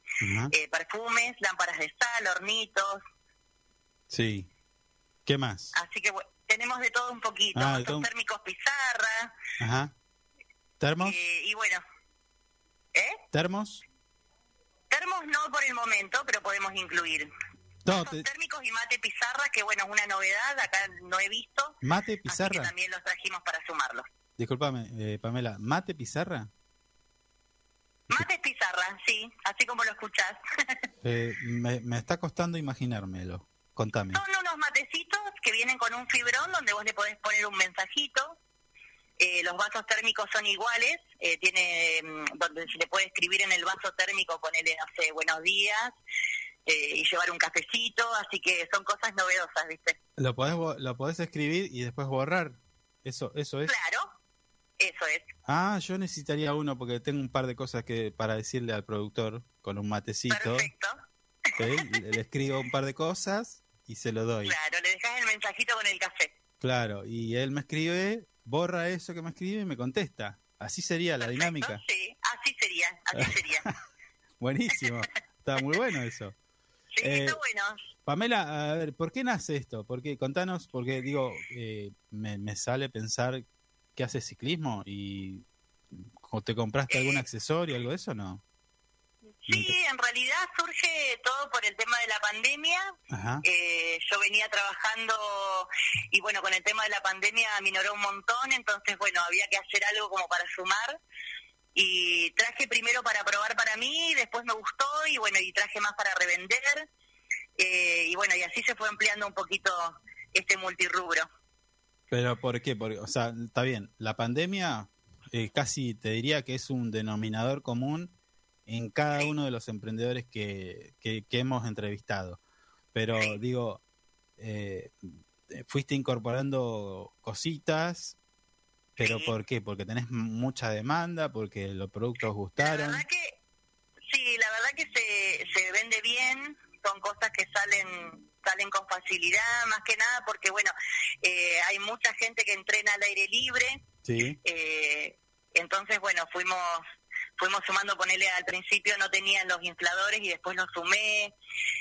eh, perfumes, lámparas de sal, hornitos, sí. ¿Qué más? así que bueno, tenemos de todo un poquito, Ah, todo térmicos pizarra, Ajá. ¿Termos? eh, y bueno, ¿eh? ¿Termos? Termos no por el momento, pero podemos incluir. No, te- térmicos y mate pizarra, que bueno, es una novedad, acá no he visto. mate Así que pizarra. también los trajimos para sumarlos. Disculpame, eh, Pamela, mate pizarra. Mates pizarra, sí, así como lo escuchás. Eh, me, me está costando imaginármelo. Contame. Son unos matecitos que vienen con un fibrón donde vos le podés poner un mensajito. Eh, los vasos térmicos son iguales, eh, tiene mm, donde se le puede escribir en el vaso térmico, ponerle, no sé, buenos días eh, y llevar un cafecito, así que son cosas novedosas, ¿viste? Lo podés, lo podés escribir y después borrar. Eso, eso es. Claro, eso es. Ah, yo necesitaría uno porque tengo un par de cosas que para decirle al productor con un matecito. Perfecto. Le, le escribo un par de cosas y se lo doy. Claro, le dejas el mensajito con el café. Claro, y él me escribe, borra eso que me escribe y me contesta. Así sería la dinámica. Sí, así sería, así sería. Buenísimo. Está muy bueno eso. Sí, Eh, está bueno. Pamela, a ver, ¿por qué nace esto? Porque contanos, porque digo, eh, me, me sale pensar que haces ciclismo y ¿o te compraste algún accesorio, algo de eso, no? Sí, en realidad surge todo por el tema de la pandemia. Ajá. Eh, yo venía trabajando y bueno, con el tema de la pandemia minoró un montón, entonces bueno, había que hacer algo como para sumar. Y traje primero para probar para mí, después me gustó y bueno, y traje más para revender. Eh, y bueno, y así se fue ampliando un poquito este multirrubro. Pero ¿por qué? Porque, o sea, está bien, la pandemia eh, casi te diría que es un denominador común en cada uno de los emprendedores que, que, que hemos entrevistado. Pero digo, eh, fuiste incorporando cositas, pero ¿por qué? Porque tenés mucha demanda, porque los productos gustaron. Sí, la verdad que se, se vende bien, son cosas que salen salen con facilidad, más que nada porque, bueno, eh, hay mucha gente que entrena al aire libre, Sí. eh, entonces, bueno, fuimos fuimos sumando, ponele al principio no tenían los infladores y después los sumé,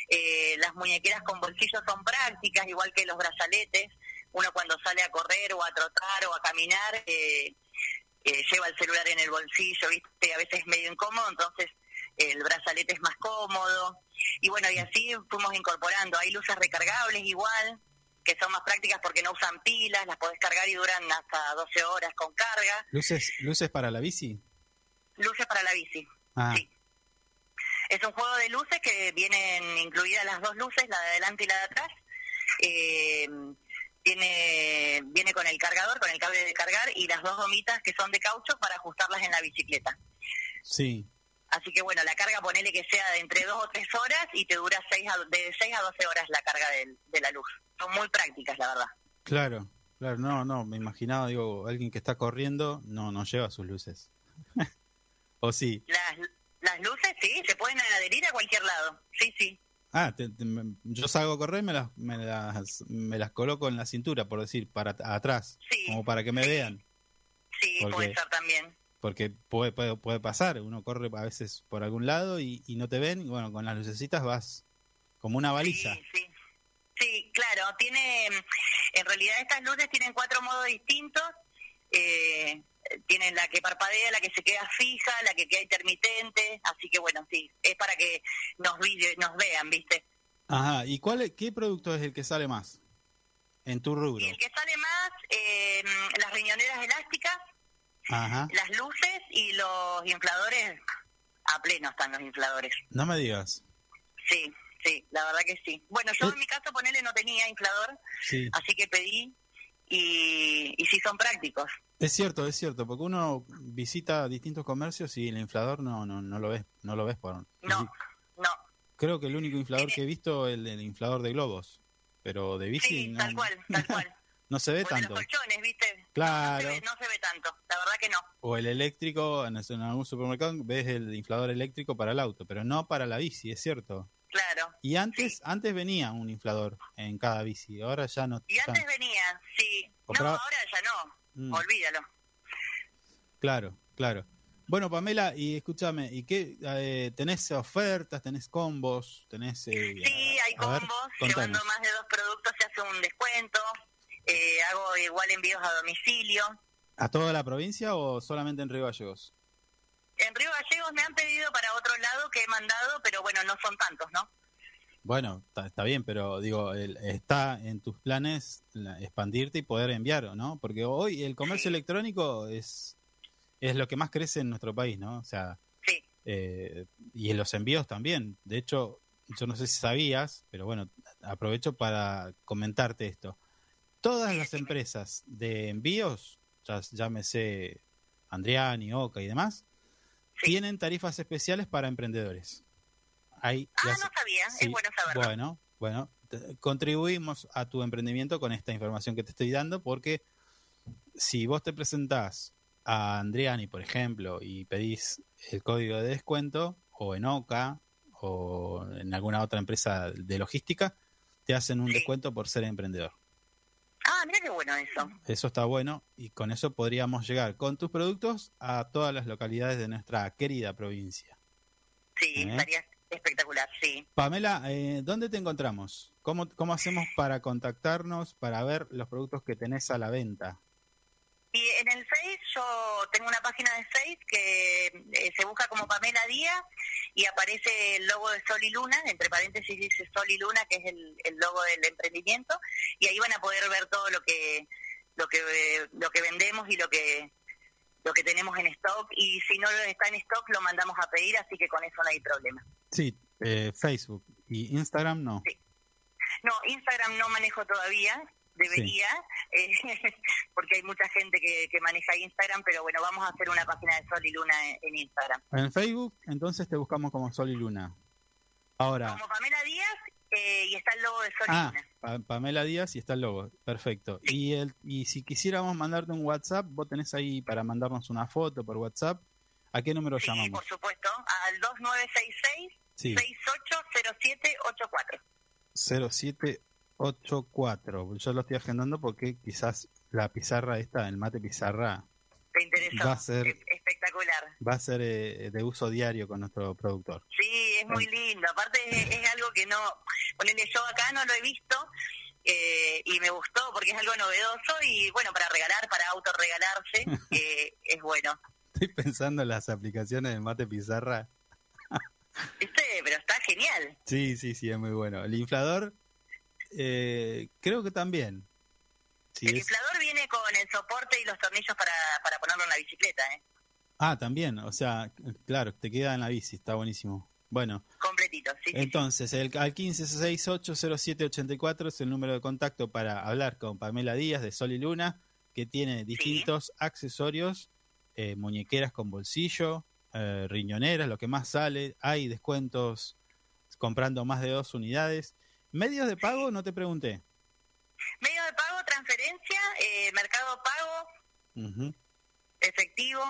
eh, las muñequeras con bolsillos son prácticas, igual que los brazaletes, uno cuando sale a correr o a trotar o a caminar, eh, eh, lleva el celular en el bolsillo, viste, a veces es medio incómodo, entonces el brazalete es más cómodo. Y bueno, y así fuimos incorporando. Hay luces recargables igual, que son más prácticas porque no usan pilas, las podés cargar y duran hasta 12 horas con carga. ¿Luces, luces para la bici? Luces para la bici. Ah, Es un juego de luces que vienen incluidas las dos luces, la de adelante y la de atrás. Eh, tiene viene con el cargador, con el cable de cargar y las dos gomitas que son de caucho para ajustarlas en la bicicleta. sí. Así que bueno, la carga ponele que sea de entre dos o tres horas y te dura seis a, de 6 a 12 horas la carga del- de, la luz. Son muy prácticas, la verdad. Claro, claro, no, no, me imaginaba, digo, alguien que está corriendo no, no lleva sus luces. ¿O sí? Las, las luces, sí, se pueden adherir a cualquier lado. Sí, sí. Ah, te- yo salgo a correr y me las, me, las, me las coloco en la cintura, por decir, para at- atrás, como para que me vean. Sí, Porque- puede ser también. Porque puede, puede, puede pasar, uno corre a veces por algún lado y, y no te ven, y bueno, con las lucecitas vas como una baliza. Sí, claro, tiene, en realidad estas luces tienen cuatro modos distintos. Eh, tienen la que parpadea, la que se queda fija, la que queda intermitente, así que bueno, sí, es para que nos, nos vean, ¿viste? Ajá, ¿y cuál, qué producto es el que sale más en tu rubro? El que sale más, eh, las riñoneras elásticas, Ajá, las luces y los infladores, a pleno están los infladores. no me digas. Sí, sí, la verdad que sí. Bueno, yo en mi caso, ponele, no tenía inflador, Sí. así que pedí y, y sí son prácticos. Es cierto, es cierto, porque uno visita distintos comercios y el inflador no no no lo ves, no lo ves por. No, no. Creo que el único inflador que he visto es el, el inflador de globos, pero de bici Sí, no, tal cual, tal cual. no se ve O el de tanto. los colchones, ¿viste? Claro. No se, ve, no se ve tanto, la verdad que no. O el eléctrico, en, en algún supermercado ves el inflador eléctrico para el auto, pero no para la bici, es cierto. Claro. Y antes antes venía un inflador en cada bici, ahora ya no. Y antes venía, sí. Compraba- No, ahora ya no. Mm. Olvídalo. Claro, claro. Bueno, Pamela, y escúchame, ¿y qué? eh, ¿Tenés ofertas, tenés combos, tenés... eh, Sí, hay ver, combos. contanos. Llevando más de dos productos se hace un descuento. Eh, hago igual envíos a domicilio. ¿A toda la provincia o solamente en Río Gallegos? En Río Gallegos me han pedido para otro lado que he mandado, pero bueno, no son tantos, ¿no? Bueno, está, está bien, pero digo, el- está en tus planes la- expandirte y poder enviar, ¿no? Porque hoy el comercio electrónico es, es lo que más crece en nuestro país, ¿no? O sea, Sí. eh, y en los envíos también. De hecho, yo no sé si sabías, pero bueno, aprovecho para comentarte esto. Todas las empresas de envíos, ya, llámese Andriani, Oca y demás, tienen tarifas especiales para emprendedores. Ah, no sabía, Sí, es bueno saberlo. Bueno, bueno, contribuimos a tu emprendimiento con esta información que te estoy dando porque si vos te presentás a Andriani, por ejemplo, y pedís el código de descuento o en Oca o en alguna otra empresa de logística, te hacen un descuento por ser emprendedor. Ah, mira qué bueno eso. Eso está bueno y con eso podríamos llegar con tus productos a todas las localidades de nuestra querida provincia. Sí, ¿Eh? estaría espectacular, sí. Pamela, eh, ¿dónde te encontramos? ¿Cómo, ¿Cómo hacemos para contactarnos, para ver los productos que tenés a la venta? Y en el Face yo tengo una página de Face que eh, se busca como Pamela Díaz y aparece el logo de Sol y Luna, entre paréntesis dice Sol y Luna, que es el, el logo del emprendimiento, y ahí van a poder ver todo lo que lo que eh, lo que vendemos y lo que lo que tenemos en stock y si no está en stock lo mandamos a pedir, así que con eso no hay problema. Sí, eh, Facebook y Instagram no. No, Instagram no manejo todavía, debería, eh, porque hay mucha gente que, que maneja Instagram, pero bueno, vamos a hacer una página de Sol y Luna en, en Instagram. En Facebook, entonces te buscamos como Sol y Luna. Ahora, Como Pamela Díaz eh, y está el logo de Sol y ah, Luna. Pa- Pamela Díaz y está el logo, perfecto. Y, el, y si quisiéramos mandarte un WhatsApp, vos tenés ahí para mandarnos una foto por WhatsApp. ¿A qué número Sí, llamamos? por supuesto, al 2966 Sí. 680784. 0784. Yo lo estoy agendando porque quizás la pizarra esta, el mate pizarra, ¿Te interesó? Va a ser- Es- espectacular. va a ser eh, de uso diario con nuestro productor. Sí, es muy lindo. Aparte es, es algo que no, ponele yo acá no lo he visto eh, y me gustó porque es algo novedoso y bueno, para regalar, para autorregalarse, eh, es bueno. Estoy pensando en las aplicaciones de mate pizarra. ¿Viste? Pero está genial. Sí, sí, sí, es muy bueno. El inflador, eh, creo que también. Sí, el es- inflador viene con el soporte y los tornillos para, para ponerlo en la bicicleta, ¿eh? Ah, también, o sea, claro, te queda en la bici, está buenísimo. Bueno, Completito, sí. entonces, el, al 15680784 es el número de contacto para hablar con Pamela Díaz de Sol y Luna, que tiene distintos accesorios, eh, muñequeras con bolsillo, eh, riñoneras, lo que más sale, hay descuentos comprando más de dos unidades. Medios de pago, no te pregunté. Medio de pago, transferencia, eh, mercado pago, efectivo,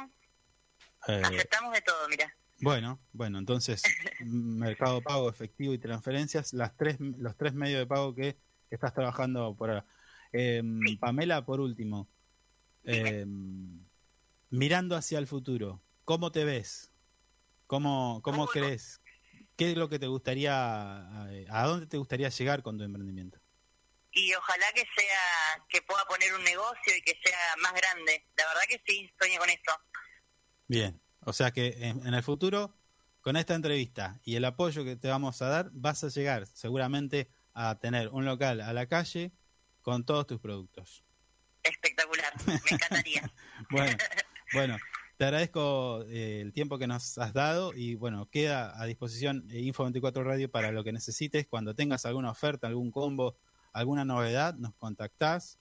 Eh, aceptamos de todo, mira. Bueno, bueno, entonces Mercado Pago, efectivo y transferencias, las tres, los tres medios de pago que estás trabajando por ahora. Eh, Pamela, por último, eh, mirando hacia el futuro, ¿cómo te ves? ¿Cómo, cómo crees? ¿Qué es lo que te gustaría, a dónde te gustaría llegar con tu emprendimiento? Y ojalá que sea, que pueda poner un negocio y que sea más grande. La verdad que sí, sueño con eso. Bien, o sea que en, en el futuro, con esta entrevista y el apoyo que te vamos a dar, vas a llegar seguramente a tener un local a la calle con todos tus productos. Espectacular, me encantaría. Bueno, bueno, te agradezco eh, el tiempo que nos has dado y bueno, queda a disposición eh, Info24 Radio para lo que necesites. Cuando tengas alguna oferta, algún combo, alguna novedad, nos contactás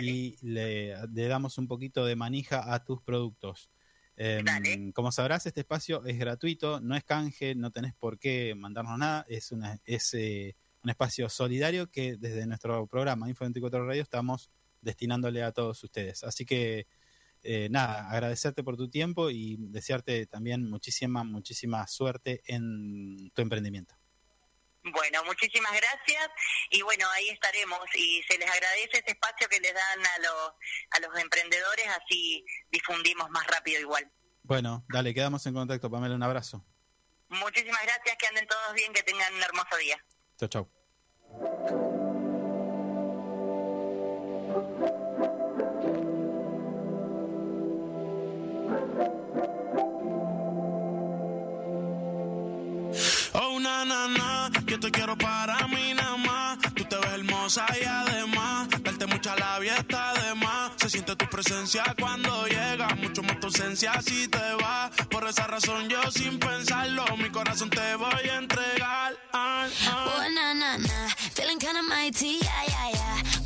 y le, le damos un poquito de manija a tus productos. Em, como sabrás, este espacio es gratuito, no es canje, no tenés por qué mandarnos nada, es, una, es eh, un espacio solidario que desde nuestro programa Info24 Radio estamos destinándole a todos ustedes. Así que eh, nada, agradecerte por tu tiempo y desearte también muchísima, muchísima suerte en tu emprendimiento. Bueno, muchísimas gracias y bueno, ahí estaremos y se les agradece este espacio que les dan a los, a los emprendedores, así difundimos más rápido igual. Bueno, dale, quedamos en contacto, Pamela, un abrazo. Muchísimas gracias, que anden todos bien, que tengan un hermoso día. te quiero para mí nada más. Tú te ves hermosa y además, darte mucha labia está demás. Se siente tu presencia cuando llega, mucho más tu ausencia si te va. Por esa razón yo sin pensarlo, mi corazón te voy a entregar. Ah, ah. Oh, na, na, na, feeling kinda mighty, yeah, yeah, yeah.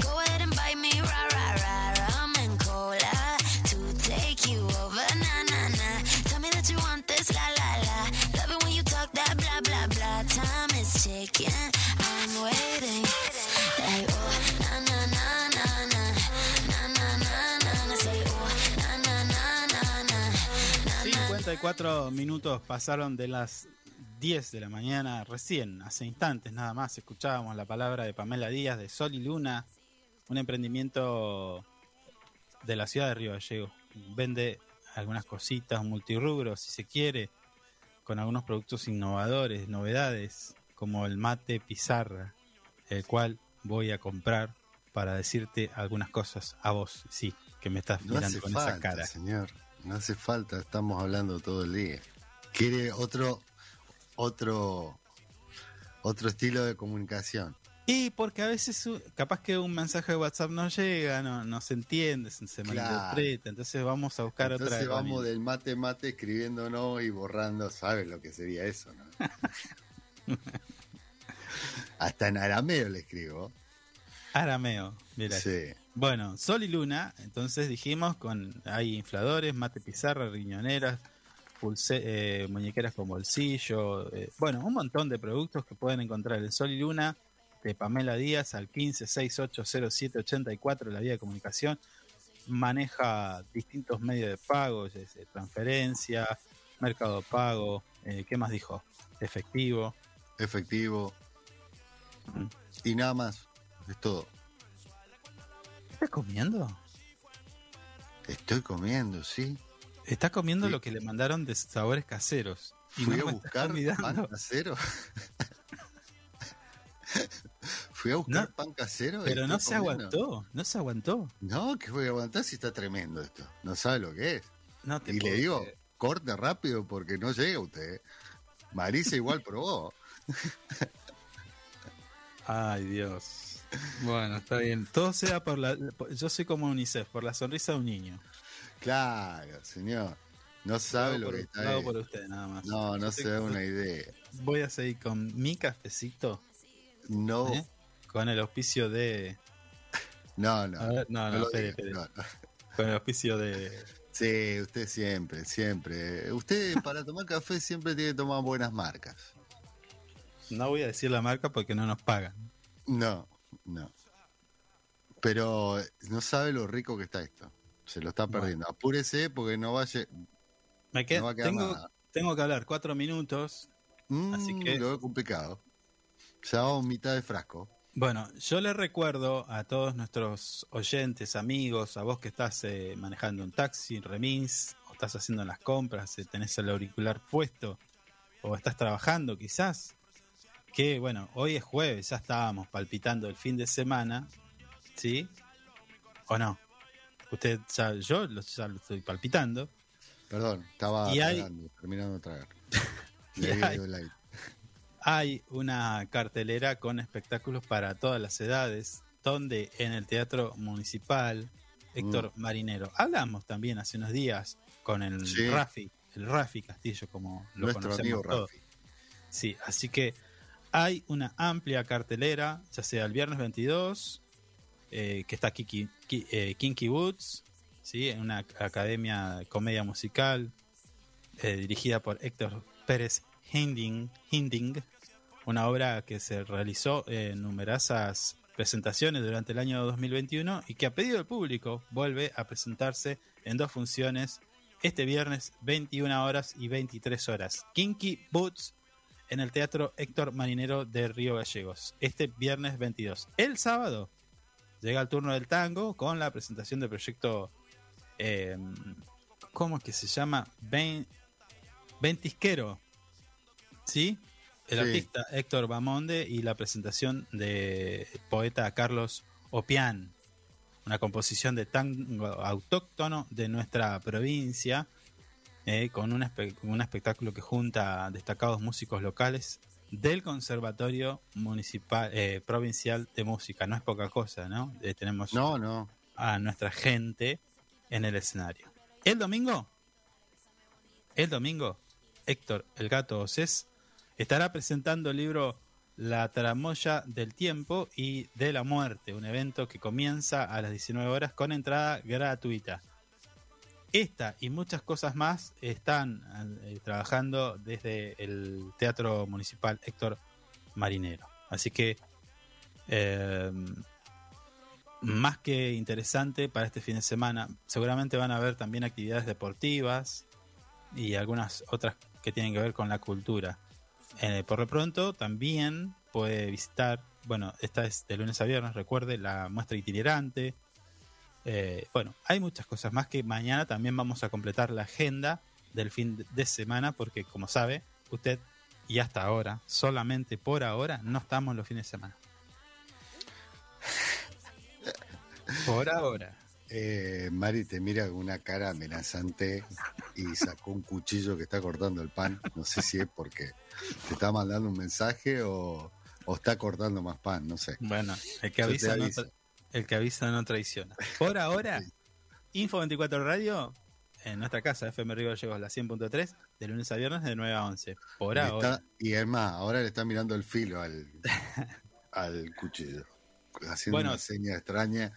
54 minutos pasaron de las 10 de la mañana, recién, hace instantes nada más, escuchábamos la palabra de Pamela Díaz de Sol y Luna, un emprendimiento de la ciudad de Río Gallegos. Vende algunas cositas, un si se quiere, con algunos productos innovadores, novedades, como el mate pizarra, el cual voy a comprar para decirte algunas cosas a vos, sí, que me estás No mirando con falta, esa cara. señor. No hace falta, estamos hablando todo el día. Quiere otro, otro, otro estilo de comunicación. Y porque a veces capaz que un mensaje de WhatsApp no llega, no, no se entiende, se, se Claro. malinterpreta, entonces vamos a buscar Entonces otra vamos herramienta. del mate mate escribiéndonos y borrando, ¿sabes lo que sería eso? no? Hasta en arameo le escribo. arameo. Mira. Sí. Bueno, Sol y Luna, entonces dijimos con hay infladores, mate pizarra, riñoneras, pulse- eh, muñequeras con bolsillo, eh, bueno, un montón de productos que pueden encontrar en Sol y Luna de Pamela Díaz al 15680784, la vía de comunicación. Maneja distintos medios de pago, transferencia, mercado pago, eh, ¿qué más dijo? Efectivo. Efectivo. Mm. Y nada más. Es todo. ¿Estás comiendo? Estoy comiendo, sí. Está comiendo Sí. lo que le mandaron de sabores caseros. Y Fui no a buscar pan casero. Fui a buscar No, pan casero. Pero no se comiendo. aguantó, no se aguantó. No, que voy a aguantar si está tremendo esto. No sabe lo que es. No te Y le digo, creer. corte rápido porque no llega usted. Marisa igual probó. Ay, Dios. Bueno, está bien. Todo sea por la. Yo soy como UNICEF, por la sonrisa de un niño. Claro, señor. No sabe Lo que está lo hago ahí. por usted, nada más. No, no Yo se da una idea. Voy a seguir con mi cafecito, No, ¿eh? con el auspicio de. no, no. Ver, no, no, espere, espere. no, no. Con el auspicio de. Sí, usted siempre, siempre. Usted para tomar café siempre tiene que tomar buenas marcas. No voy a decir la marca porque no nos pagan. No, no. Pero no sabe lo rico que está esto. Se lo está perdiendo. Apúrese porque no vaya. Me qued- No va a quedar tengo, nada. tengo que hablar cuatro minutos. Así Mm, que- Lo veo complicado. Ya vamos mitad de frasco. Bueno, yo le recuerdo a todos nuestros oyentes, amigos, a vos que estás eh, manejando un taxi, remis, o estás haciendo las compras, eh, tenés el auricular puesto, o estás trabajando quizás, que bueno, hoy es jueves, ya estábamos palpitando el fin de semana, ¿sí? ¿O no? Usted ya, yo lo, ya lo estoy palpitando. Perdón, estaba hay- terminando de tragar. Le hay- el. Hay una cartelera con espectáculos para todas las edades, donde en el Teatro Municipal, Héctor Marinero. Hablamos también hace unos días con el Sí. Rafi, el Rafi Castillo, como lo Nuestro conocemos amigo todos. Rafi. Sí, así que hay una amplia cartelera, ya sea el viernes 22, eh, que está eh, Kinky Woods, ¿sí? en una academia de comedia musical eh, dirigida por Héctor Pérez Hinding, Hinding, una obra que se realizó en numerosas presentaciones durante el año 2021 y que a pedido del público vuelve a presentarse en dos funciones este viernes 21 horas y 23 horas. Kinky Boots en el Teatro Héctor Marinero de Río Gallegos, este viernes 22. El sábado llega el turno del tango con la presentación del proyecto, eh, ¿cómo es que se llama? Ben, Ventisquero, ¿sí? El Sí. artista Héctor Bamonde y la presentación de poeta Carlos Opián, una composición de tango autóctono de nuestra provincia, eh, con un, espe- un espectáculo que junta a destacados músicos locales del Conservatorio Municipal eh, Provincial de Música. No es poca cosa, ¿no? Eh, tenemos No, no. a nuestra gente en el escenario. El domingo, el domingo, Héctor El Gato Océs estará presentando el libro La tramoya del tiempo y de la muerte, un evento que comienza a las 19 horas con entrada gratuita. Esta y muchas cosas más están eh, trabajando desde el Teatro Municipal Héctor Marinero. Así que eh, más que interesante para este fin de semana. Seguramente van a haber también actividades deportivas y algunas otras que tienen que ver con la cultura. Eh, por lo pronto, también puede visitar, bueno, esta es de lunes a viernes, recuerde, la muestra itinerante. Eh, bueno, hay muchas cosas más que mañana también vamos a completar la agenda del fin de semana, porque como sabe, usted y hasta ahora, solamente por ahora, no estamos los fines de semana. Por ahora. Eh, Mari te mira con una cara amenazante y sacó un cuchillo que está cortando el pan. No sé si es porque te está mandando un mensaje o, o está cortando más pan, no sé. Bueno, el que avisa, no, el que avisa no traiciona. Por ahora, Info 24 Radio, en nuestra casa, FM Río Gallegos, la 100.3, de lunes a viernes de 9 a 11. Por ahora. y es más, ahora le está mirando el filo al, al cuchillo. Haciendo Bueno. una seña extraña.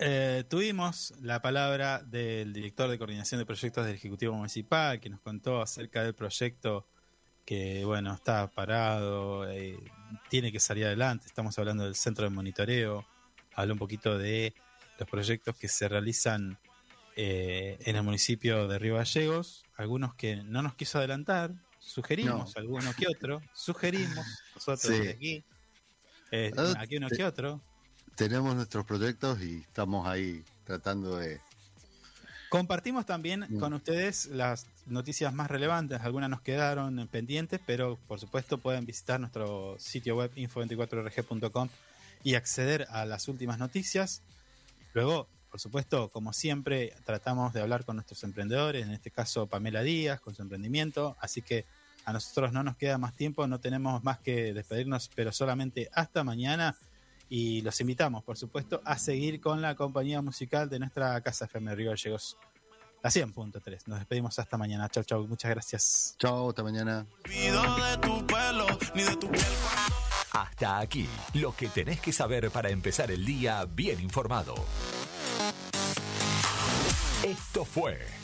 Eh, tuvimos la palabra del director de coordinación de proyectos del Ejecutivo Municipal, que nos contó acerca del proyecto que, bueno, está parado, eh, tiene que salir adelante. Estamos hablando del centro de monitoreo. Habló un poquito de los proyectos que se realizan eh, en el municipio de Río Gallegos, algunos que no nos quiso adelantar, sugerimos No. algunos que otro, sugerimos nosotros Sí. aquí, eh, Ah, aquí uno te- que otro. Tenemos nuestros proyectos y estamos ahí tratando de. Compartimos también Mm. con ustedes las noticias más relevantes. Algunas nos quedaron pendientes, pero por supuesto pueden visitar nuestro sitio web info24rg.com y acceder a las últimas noticias. Luego, por supuesto, como siempre, tratamos de hablar con nuestros emprendedores, en este caso Pamela Díaz, con su emprendimiento. Así que a nosotros no nos queda más tiempo, no tenemos más que despedirnos, pero solamente hasta mañana. Y los invitamos, por supuesto, a seguir con la compañía musical de nuestra casa FM Río Gallegos, la 100.3. Nos despedimos hasta mañana. Chau, chau. Muchas gracias. Chao, hasta mañana. de tu pelo, ni de tu piel. Hasta aquí, lo que tenés que saber para empezar el día bien informado. Esto fue